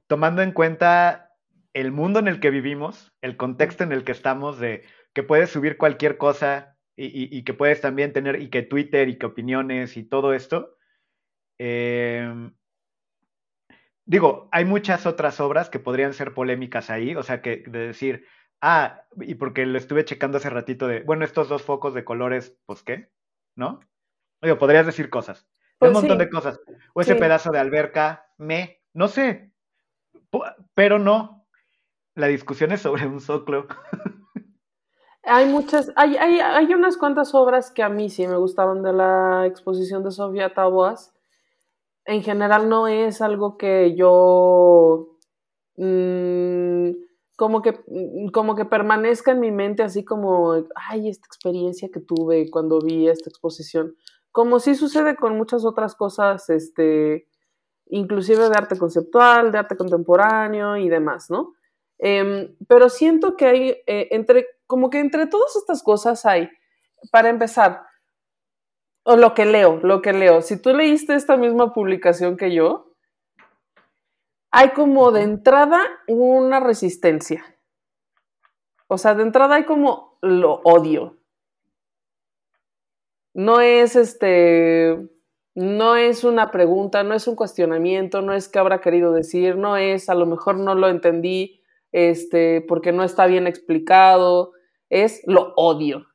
tomando en cuenta el mundo en el que vivimos, el contexto en el que estamos, de que puedes subir cualquier cosa y, que puedes también tener, y que Twitter y que opiniones y todo esto. Em, digo, hay muchas otras obras que podrían ser polémicas ahí, o sea, que de decir, ah, y porque lo estuve checando hace ratito de, bueno, estos dos focos de colores, pues qué, ¿no? Digo, podrías decir cosas, un pues montón de cosas. O ese pedazo de alberca, me, no sé, pero no. La discusión es sobre un soclo. Hay muchas, hay, hay, hay, unas cuantas obras que a mí sí me gustaban de la exposición de Sofía Taboas. En general no es algo que yo mm, como que mm, como que permanezca en mi mente así como, ay, esta experiencia que tuve cuando vi esta exposición. Como sí sucede con muchas otras cosas, este, inclusive de arte conceptual, de arte contemporáneo y demás, ¿no? Em, pero siento que hay, eh, entre, como que entre todas estas cosas hay, para empezar, o lo que leo, lo que leo, si tú leíste esta misma publicación que yo, hay como de entrada una resistencia. O sea, de entrada hay como lo odio. No es este, no es una pregunta, no es un cuestionamiento, no es qué habrá querido decir, no es a lo mejor no lo entendí, este, porque no está bien explicado, es lo odio.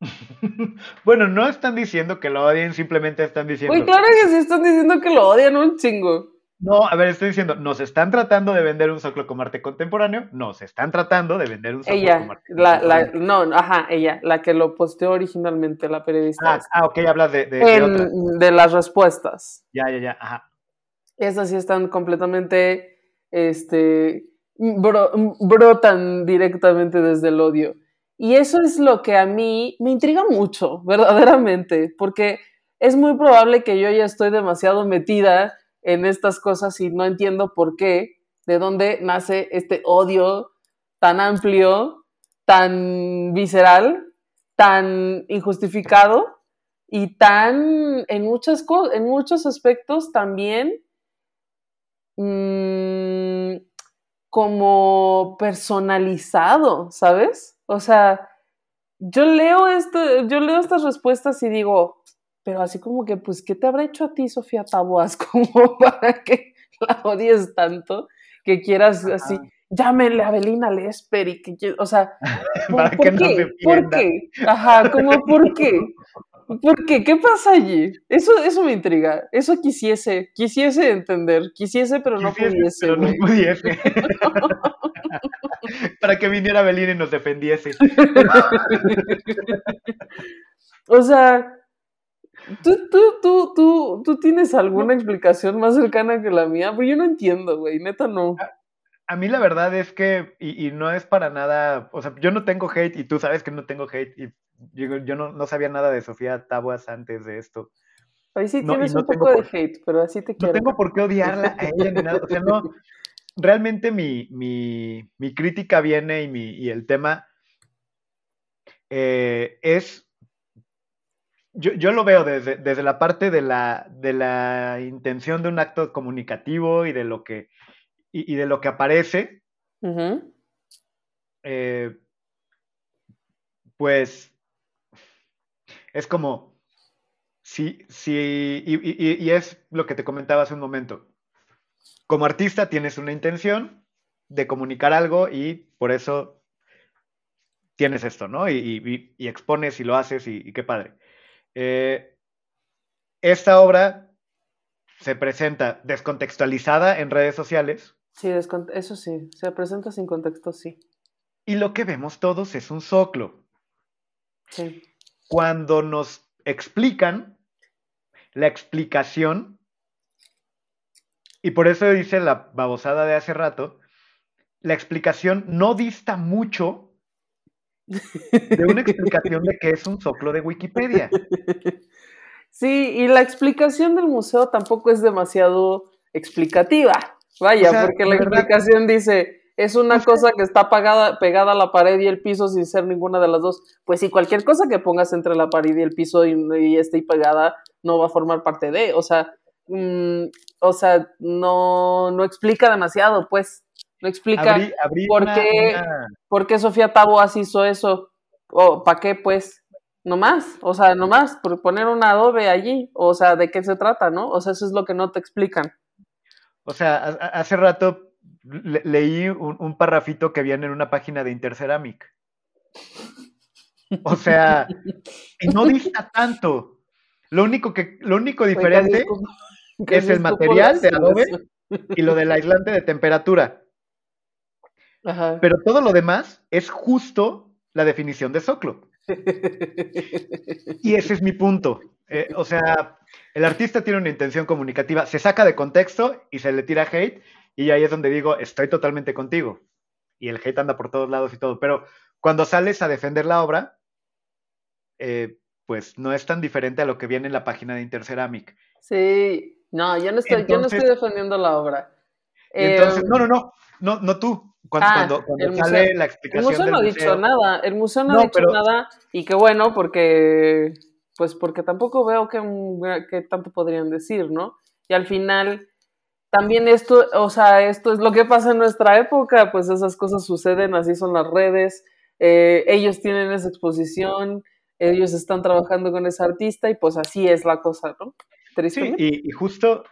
bueno, no están diciendo que lo odien, simplemente están diciendo. Uy, claro que sí están diciendo que lo odian un chingo. No, a ver, estoy diciendo, nos están tratando de vender un Zoclo como arte contemporáneo, nos están tratando de vender un Zoclo ella, como arte la, la, no, ajá, ella, la que lo posteó originalmente, la periodista. Ah, ah ok, hablas de, de, en, de, de, las respuestas. Ya, ya, ya, ajá. Esas sí están completamente, este, bro, brotan directamente desde el odio. Y eso es lo que a mí me intriga mucho, verdaderamente, porque es muy probable que yo ya estoy demasiado metida en estas cosas y no entiendo por qué, de dónde nace este odio tan amplio, tan visceral, tan injustificado y tan en muchas en muchos aspectos también mmm, como personalizado, ¿sabes? O sea, yo leo esto, yo leo estas respuestas y digo, pero así como que, pues, ¿qué te habrá hecho a ti, Sofía Taboas, como para que la odies tanto, que quieras así, llámenle a Belina Lesper y que, o sea, ¿por, para ¿por que no qué? ¿Por qué? Ajá, como, ¿por qué? ¿Por qué? ¿Qué pasa allí? Eso, eso me intriga. Eso quisiese, quisiese entender. Quisiese, pero no Quisiese, pudiese. pero no pudiese. para que viniera Belina y nos defendiese. O sea, ¿tú, tú, tú, tú, tú tienes alguna explicación más cercana que la mía? Pues yo no entiendo, güey. Neta, no. A mí la verdad es que, y, y no es para nada, o sea, yo no tengo hate y tú sabes que no tengo hate y yo, yo no, no sabía nada de Sofía Taboas antes de esto. Ahí sí No, y tienes no un poco de hate, pero así te No quiero. tengo por qué odiarla a ella ni nada. O sea, no. Realmente mi, mi, mi crítica viene y, mi, y el tema eh, es. Yo, yo lo veo desde, desde la parte de la, de la intención de un acto comunicativo y de lo que, y, y de lo que aparece. Eh, pues es como si, si y, y- y es lo que te comentaba hace un momento. Como artista tienes una intención de comunicar algo y por eso tienes esto, ¿no? Y, expones y lo haces y qué padre. Eh, esta obra se presenta descontextualizada en redes sociales Sí, eso sí. Se presenta sin contexto, sí. y lo que vemos todos es un soclo. Sí. cuando nos explican la explicación, y por eso dice la babosada de hace rato, la explicación no dista mucho de una explicación de qué es un soclo de Wikipedia. Sí, y la explicación del museo tampoco es demasiado explicativa. Vaya, O sea, porque la verdad- explicación dice, es una cosa que está pagada, pegada a la pared y el piso sin ser ninguna de las dos. Pues si cualquier cosa que pongas entre la pared y el piso y, y esté pegada no va a formar parte de, o sea, mm, o sea, no, no explica demasiado, pues. No explica Abrí, abrí ¿Por una- qué? una- por qué Sofía Taboas hizo eso. O ¿para qué, pues? Nomás, o sea, nomás, por poner un adobe allí, o sea, ¿de qué se trata, no? O sea, eso es lo que no te explican. O sea, ha- ha- hace rato le- leí un, un parrafito que viene en una página de Interceramic. O sea, y no dista tanto. Lo único que, lo único diferente es el material de Adobe y lo del aislante de temperatura. Ajá. Pero todo lo demás es justo la definición de soclo. Y ese es mi punto. Eh, o sea, el artista tiene una intención comunicativa, se saca de contexto y se le tira hate, y ahí es donde digo, estoy totalmente contigo. Y el hate anda por todos lados y todo. Pero cuando sales a defender la obra, eh, pues no es tan diferente a lo que viene en la página de Interceramic. Sí, no, yo no estoy, yo no estoy defendiendo la obra. Entonces, Eh, no, no, no, no, no tú. Cuando, Ah, cuando, cuando el sale museo. la El explicación museo del no ha museo, dicho nada, el museo no, No, ha dicho pero- nada y qué bueno porque pues porque tampoco veo que, que tanto podrían decir, ¿no? Y al final también esto, o sea, esto es lo que pasa en nuestra época, pues esas cosas suceden, así son las redes, eh, ellos tienen esa exposición, ellos están trabajando con ese artista y pues así es la cosa, ¿no? Sí, y, justo,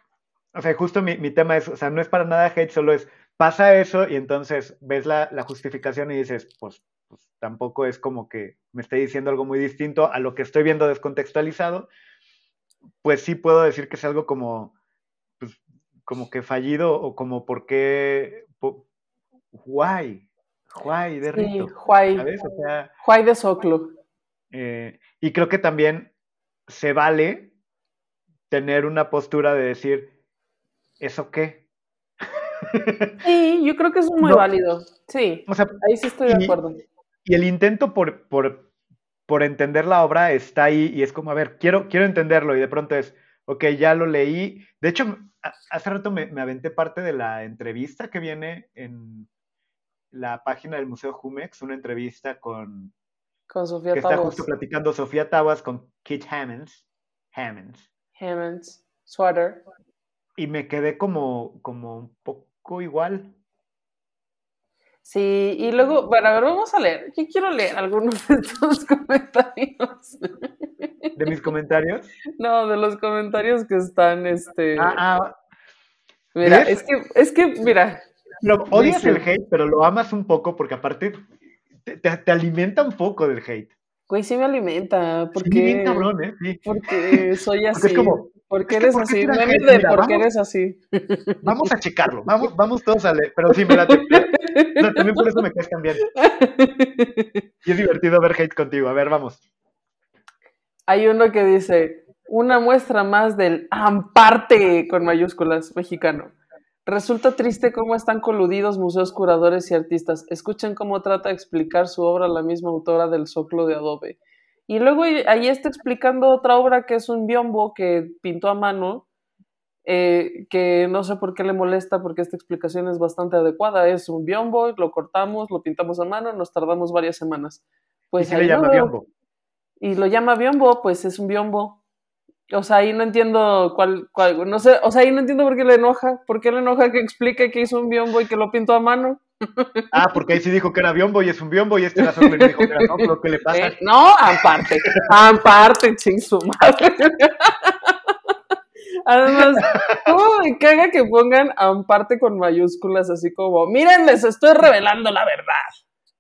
o sea, justo mi, mi, tema es, o sea, no es para nada hate, solo es, pasa eso y entonces ves la, la justificación y dices, pues, pues tampoco es como que me esté diciendo algo muy distinto a lo que estoy viendo descontextualizado, pues sí puedo decir que es algo como, pues, como que fallido o como por qué, guay, guay de rito. Sí, guay. guay de soclo. Eh, y creo que también se vale tener una postura de decir, ¿eso qué? Sí, yo creo que es muy válido. Sí, ahí sí estoy de acuerdo. Y el intento por, por, por entender la obra está ahí y es como, a ver, quiero, quiero entenderlo y de pronto es, ok, ya lo leí. De hecho, hace rato me, aventé parte de la entrevista que viene en la página del Museo Jumex, una entrevista con... Con Sofía que está justo platicando Sofía Tabas con Kit Hammonds. Hammonds. Hammonds. Sweater. Y me quedé como, como un poco igual. Sí, y luego, bueno, a ver, vamos a leer. Yo quiero leer algunos de estos comentarios. ¿De mis comentarios? No, de los comentarios que están, este... Ah, ah. Mira, es que, es que, mira... Lo odias el hate, pero lo amas un poco porque aparte te, te, alimenta un poco del hate. Güey, sí me alimenta, porque... Sí, bien cabrón, ¿eh? Sí. Porque soy así. es como, ¿Por qué eres así? No de por qué eres así. Vamos a checarlo, vamos, vamos todos a leer, pero sí, me la no, también por eso me caes también. Y es divertido ver hate contigo, a ver, vamos. Hay uno que dice, una muestra más del amparte con mayúsculas mexicano. Resulta triste cómo están coludidos museos, curadores y artistas. Escuchen cómo trata de explicar su obra la misma autora del Zoclo de Adobe. Y luego ahí está explicando otra obra que es un biombo que pintó a mano, eh, que no sé por qué le molesta porque esta explicación es bastante adecuada. Es un biombo, lo cortamos, lo pintamos a mano, nos tardamos varias semanas. Pues ¿Y le llama biombo? Y lo llama biombo, pues es un biombo. O sea, ahí no entiendo cuál, cuál, no sé, o sea, ahí no entiendo por qué le enoja, por qué le enoja que explique que hizo un biombo y que lo pintó a mano. Ah, porque ahí sí dijo que era biombo y es un biombo y este era solo dijo que era soplo, ¿qué le pasa? Eh, no, aparte, aparte, ching su madre. Además, ¿cómo me caga que pongan aparte con mayúsculas así como, miren, les estoy revelando la verdad?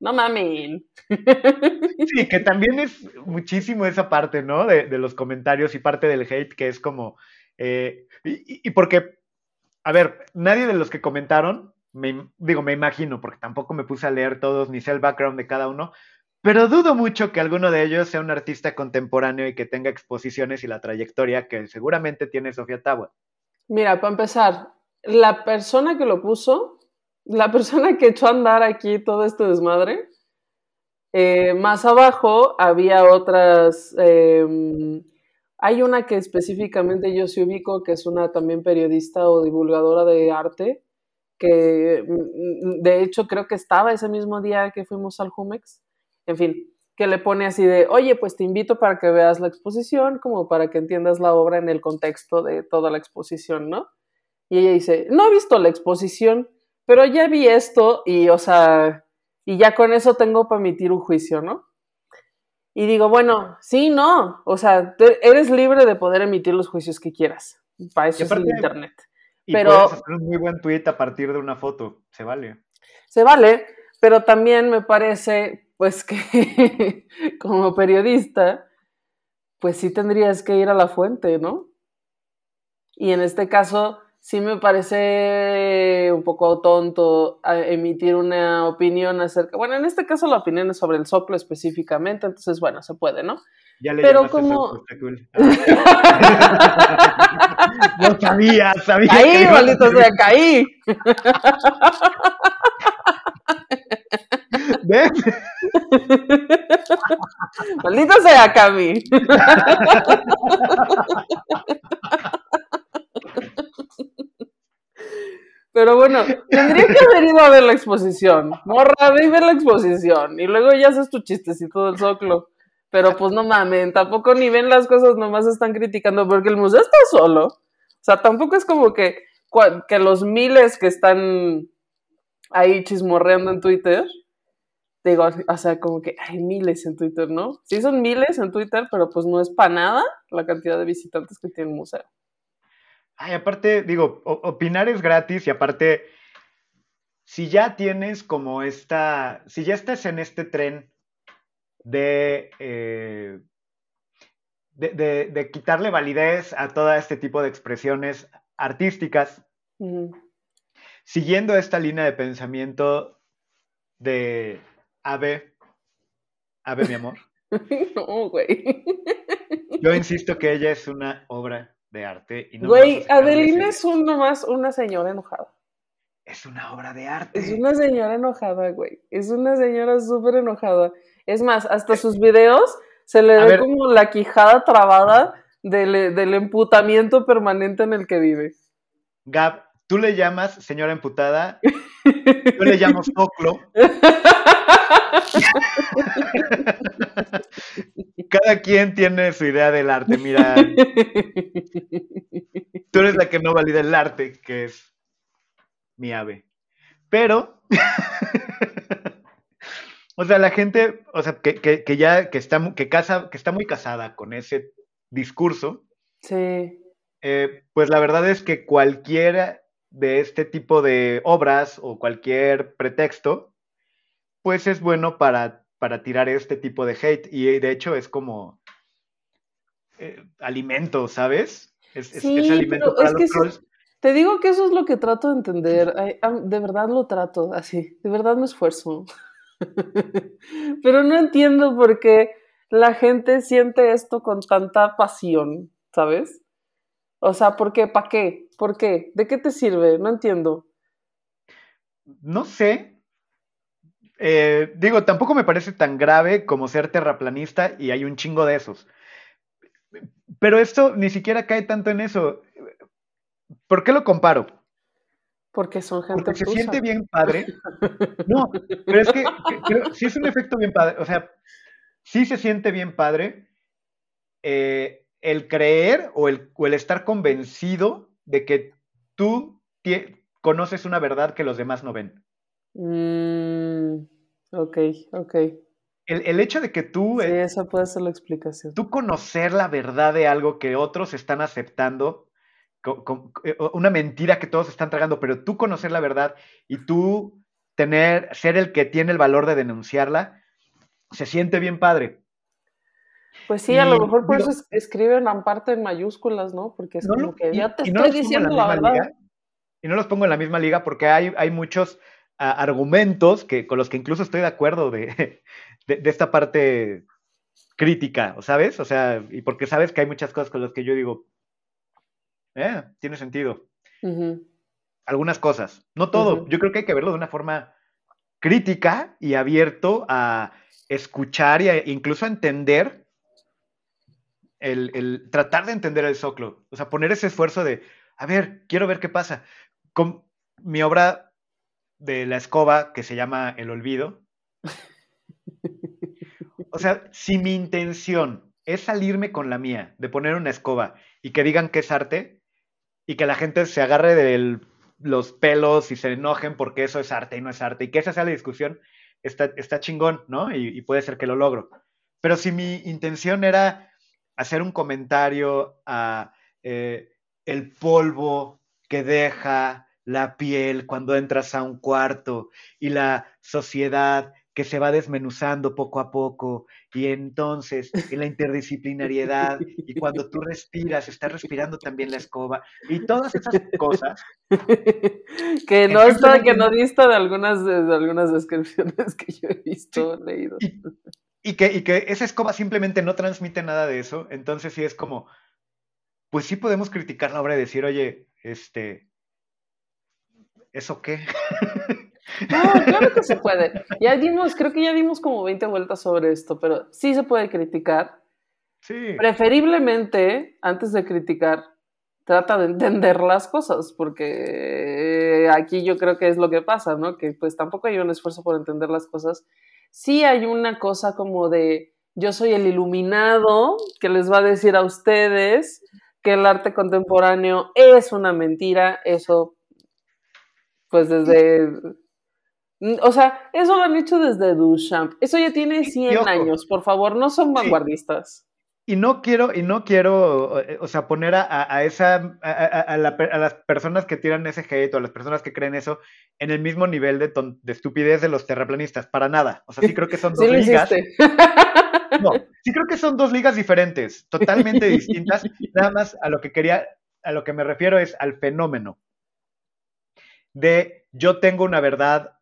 No mames. Sí, que también es muchísimo esa parte, ¿no? De, los comentarios y parte del hate que es como, eh, y, y porque, a ver, nadie de los que comentaron me, digo, me imagino, porque tampoco me puse a leer todos ni sé el background de cada uno, pero dudo mucho que alguno de ellos sea un artista contemporáneo y que tenga exposiciones y la trayectoria que seguramente tiene Sofía Tawa. Mira, para empezar, la persona que lo puso, la persona que echó a andar aquí todo este desmadre, eh, más abajo había otras, em, hay una que específicamente yo sí ubico, que es una también periodista o divulgadora de arte, que mm, mm, de hecho creo que estaba ese mismo día que fuimos al Jumex, en fin, que le pone así de, oye, pues te invito para que veas la exposición, como para que entiendas la obra en el contexto de toda la exposición, ¿no? Y ella dice, no he visto la exposición, pero ya vi esto y, o sea, y ya con eso tengo para emitir un juicio, ¿no? Y digo, bueno, sí, no, o sea, eres libre de poder emitir los juicios que quieras, para eso es el Internet. Y pero, puedes hacer un muy buen tweet a partir de una foto, se vale. Se vale, pero también me parece, pues que como periodista, pues sí tendrías que ir a la fuente, ¿no? Y en este caso, sí me parece un poco tonto emitir una opinión acerca, bueno, en este caso la opinión es sobre el soplo específicamente, entonces, bueno, se puede, ¿no? Ya le Pero como... no sabía, sabía. Caí, maldito sea, caí. ¿Ves? Maldito sea, Cami. Pero bueno, tendría que haber ido a ver la exposición. Morra, ve y ver la exposición. Y luego ya haces tu chistecito del zoclo. Pero pues no mamen, tampoco ni ven las cosas, nomás están criticando porque el museo está solo. O sea, tampoco es como que que los miles que están ahí chismorreando en Twitter, digo, o sea, como que hay miles en Twitter, ¿no? Sí son miles en Twitter, pero pues no es para nada la cantidad de visitantes que tiene el museo. Ay, aparte, digo, opinar es gratis y aparte, si ya tienes como esta, si ya estás en este tren de, eh, de, de- de quitarle validez a todo este tipo de expresiones artísticas, siguiendo esta línea de pensamiento de Ave, Ave, mi amor, No, güey. yo insisto que ella es una obra de arte y no Güey, Adelina es un, nomás una señora enojada. es una obra de arte. Es una señora enojada, güey. Es una señora súper enojada. Es más, hasta sus videos se le A ve ver. como la quijada trabada del, del emputamiento permanente en el que vive. Gab, tú le llamas señora emputada, yo le llamo soclo. Cada quien tiene su idea del arte. Mira, tú eres la que no valida el arte, que es mi ave. Pero, o sea, la gente, o sea, que, que- que ya que está, que casa, que está muy casada con ese discurso, Sí. eh, pues la verdad es que cualquiera de este tipo de obras o cualquier pretexto, pues es bueno para, para tirar este tipo de hate. Y de hecho es como eh, alimento, ¿sabes? Es, es- Sí, es alimento para es los sí- trolls. Te digo que eso es lo que trato de entender. De verdad lo trato así. De verdad me esfuerzo. Pero no entiendo por qué la gente siente esto con tanta pasión, ¿sabes? O sea, ¿por qué? ¿Para qué? ¿Por qué? ¿De qué te sirve? No entiendo. No sé. Eh, digo, tampoco me parece tan grave como ser terraplanista y hay un chingo de esos. Pero esto ni siquiera cae tanto en eso. ¿Por qué lo comparo? Porque son gente Porque se siente bien padre. No, pero es que, que- sí es un efecto bien padre. O sea, sí se siente bien padre eh, el creer o el, o el estar convencido de que tú conoces una verdad que los demás no ven. Mm, ok, ok. El, el hecho de que tú, Sí, eh, esa puede ser la explicación. tú conocer la verdad de algo que otros están aceptando, una mentira que todos están tragando, pero tú conocer la verdad y tú tener, ser el que tiene el valor de denunciarla, se siente bien padre. Pues sí, a lo mejor por eso es- escriben aparte en mayúsculas, ¿no? Porque es No, como que y- ya te no estoy diciendo la verdad. liga, y no los pongo en la misma liga porque hay, hay muchos ah, argumentos que, con los que incluso estoy de acuerdo de, de, de esta parte crítica, ¿sabes? O sea, y porque sabes que hay muchas cosas con las que yo digo, eh, tiene sentido. Algunas cosas, no todo. Yo creo que hay que verlo de una forma crítica y abierto a escuchar e incluso a entender el, el tratar de entender el soclo, o sea, poner ese esfuerzo de, a ver, quiero ver qué pasa. Con mi obra de la escoba que se llama El Olvido, o sea, si mi intención es salirme con la mía, de poner una escoba y que digan que es arte y que la gente se agarre de los pelos y se enojen porque eso es arte y no es arte y que esa sea la discusión, está, está chingón, ¿no? Y, puede ser que lo logro. Pero si mi intención era hacer un comentario a eh, el polvo que deja la piel cuando entras a un cuarto y la sociedad que se va desmenuzando poco a poco y entonces en la interdisciplinariedad y cuando tú respiras, estás respirando también la escoba y todas esas cosas. que no está, que no dista de algunas, de, algunas descripciones que yo he visto, leído. Y, y que, y que esa escoba simplemente no transmite nada de eso, entonces sí es como, pues sí podemos criticar la obra y decir, oye, este, ¿eso qué? No, claro que se puede. Ya dimos, creo que ya dimos como 20 vueltas sobre esto, pero sí se puede criticar. Sí. Preferiblemente, antes de criticar, trata de entender las cosas, porque aquí yo creo que es lo que pasa, ¿no? Que pues tampoco hay un esfuerzo por entender las cosas. Sí hay una cosa como de yo soy el iluminado que les va a decir a ustedes que el arte contemporáneo es una mentira, eso, pues desde... O sea, eso lo han hecho desde Duchamp. Eso ya tiene 100 años, por favor, no son vanguardistas. Y no quiero, y no quiero, eh, o sea, poner a, esa, a, las personas que tiran ese hate o a las personas que creen eso en el mismo nivel de, de estupidez de los terraplanistas, para nada. O sea, sí creo que son dos ligas. No, sí creo que son dos ligas diferentes, totalmente distintas. Nada más a lo que quería, a lo que me refiero es al fenómeno de yo tengo una verdad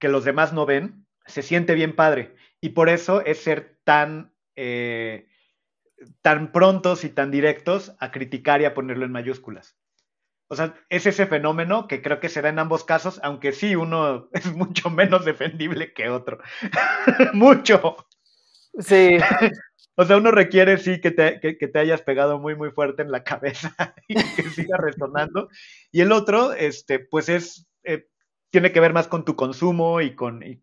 que los demás no ven, se siente bien padre. Y por eso es ser tan eh, tan prontos y tan directos a criticar y a ponerlo en mayúsculas. O sea, es ese fenómeno que creo que se da en ambos casos, aunque sí uno es mucho menos defendible que otro. mucho. Sí. O sea, uno requiere sí que te, que, te, hayas pegado muy, muy fuerte en la cabeza y que siga resonando. Y el otro, este, pues es, eh, tiene que ver más con tu consumo y con, y,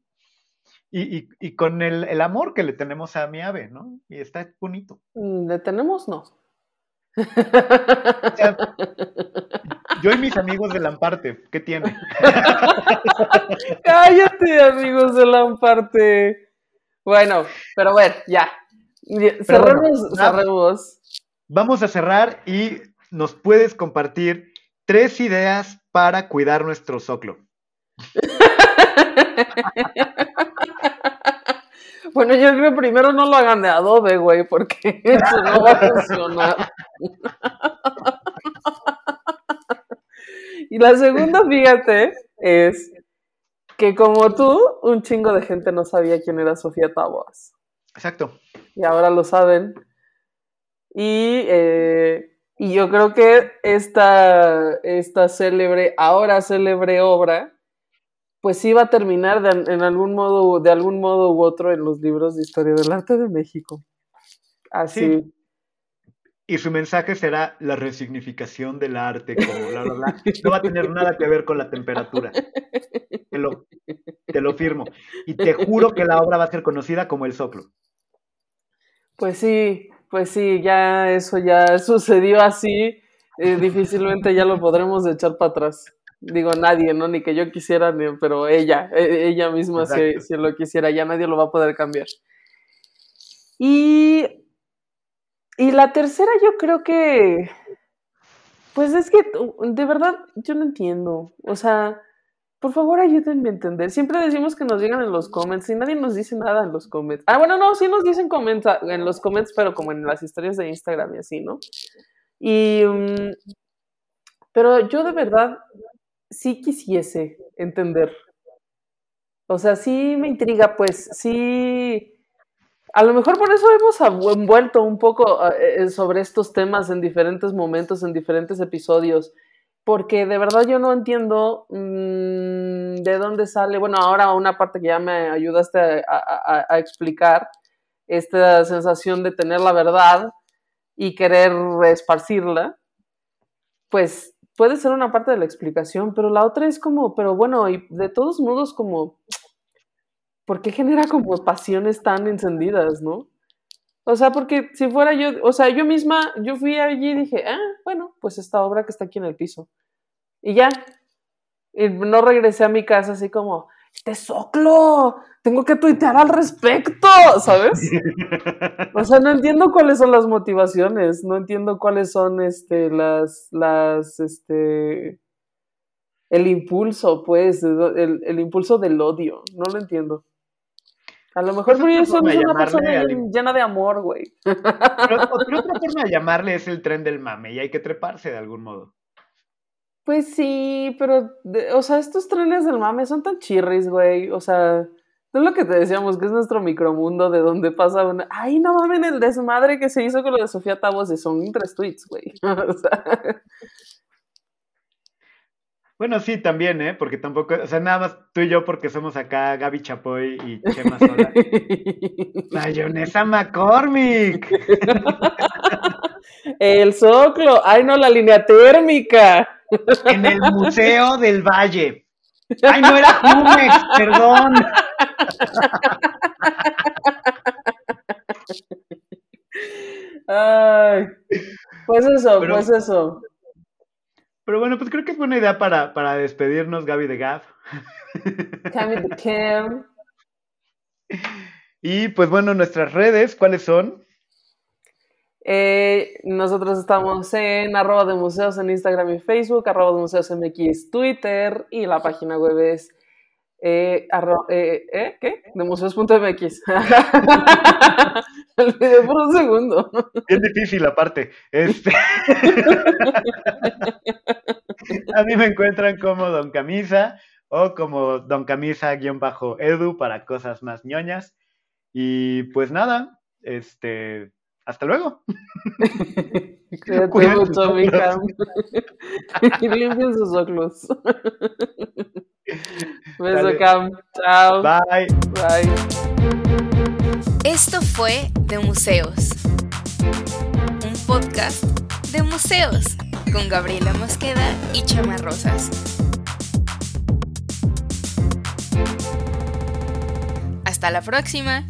y, con el, el, amor que le tenemos a mi ave, ¿no? Y está bonito. Mm, ¿Le tenemos? No. yo y mis amigos de Lamparte, ¿qué tiene? Cállate, amigos de Lamparte. Bueno, pero bueno, ya. Cerremos, cerremos. Vamos a cerrar y nos puedes compartir tres ideas para cuidar nuestro soclo. Bueno, yo creo que primero no lo hagan de Adobe, güey, porque eso no va a funcionar. y la segunda, fíjate, es que como tú, un chingo de gente no sabía quién era Sofía Taboas. Exacto. Y ahora lo saben. Y, eh, y yo creo que esta, esta célebre, ahora célebre obra, pues sí va a terminar de, en algún modo, de algún modo u otro en los libros de historia del arte de México. Así. Y su mensaje será la resignificación del arte, como bla, bla, bla. No va a tener nada que ver con la temperatura. Te lo, te lo firmo. Y te juro que la obra va a ser conocida como el soplo. Pues sí, pues sí, ya eso ya sucedió así. Eh, difícilmente ya lo podremos echar para atrás digo nadie, ¿no? Ni que yo quisiera, pero ella, e, ella misma si, lo quisiera, ya nadie lo va a poder cambiar. Y, y la tercera yo creo que, pues es que de verdad yo no entiendo, o sea, por favor ayúdenme a entender. Siempre decimos que nos digan en los comments y nadie nos dice nada en los comments. Ah, bueno, no, sí nos dicen comments, en los comments, pero como en las historias de Instagram y así, ¿no? Y... Mm, pero yo de verdad sí quisiese entender. O sea, sí me intriga, pues, sí. A lo mejor por eso hemos envuelto un poco eh, eh, sobre estos temas en diferentes momentos, en diferentes episodios, porque de verdad yo no entiendo mm, de dónde sale, bueno, ahora una parte que ya me ayudaste a explicar, esta sensación de tener la verdad y querer esparcirla, pues puede ser una parte de la explicación, pero la otra es como, pero bueno, y de todos modos como, ¿por qué genera como pasiones tan encendidas, no? O sea, porque si fuera yo, o sea, yo misma, yo fui allí y dije, ah, bueno, pues esta obra que está aquí en el piso. Y ya. Y no regresé a mi casa así como, este soclo, tengo que tuitear al respecto, ¿sabes? O sea, no entiendo cuáles son las motivaciones, no entiendo cuáles son este las las este el impulso, pues, el, impulso del odio, no lo entiendo. A lo mejor por eso es una persona llena de amor, güey. Pero, otra forma de llamarle es el tren del mame y hay que treparse de algún modo. Pues sí, pero, o sea, estos trenes del mame son tan chirris, güey. O sea, no es lo que te decíamos, que es nuestro micromundo de donde pasa una. Ay, no mames, el desmadre que se hizo con lo de Sofía Tabos y son tres tweets, güey. o sea. Bueno, sí, también, ¿eh? Porque tampoco, o sea, nada más tú y yo porque somos acá Gaby Chapoy y Chema Sola. Mayonesa McCormick. El Zoclo. Ay, no, la línea térmica. En el Museo del Valle. Ay, no era Jumex, perdón. Ay. Pues eso, Pero- pues eso. Pero bueno, pues creo que es buena idea para, para despedirnos, Gaby de Gav. Cami the Cam. Y pues bueno, nuestras redes, ¿cuáles son? Eh, nosotros estamos en arroba de museos en Instagram y Facebook, arroba de museos MX Twitter y la página web es eh, eh, ¿eh? de museos.mx. Olvidé por un segundo. Bien difícil aparte. Este... A mí me encuentran como Don Camisa o como Don Camisa-edu para cosas más ñoñas. Y pues nada, este, hasta luego. Cuídate mucho, mi limpien sus ojos. Beso, Dale. Cam. Chao. Bye. Bye. Esto fue De Museos, un podcast de museos con Gabriela Mosqueda y Chama Rosas. Hasta la próxima.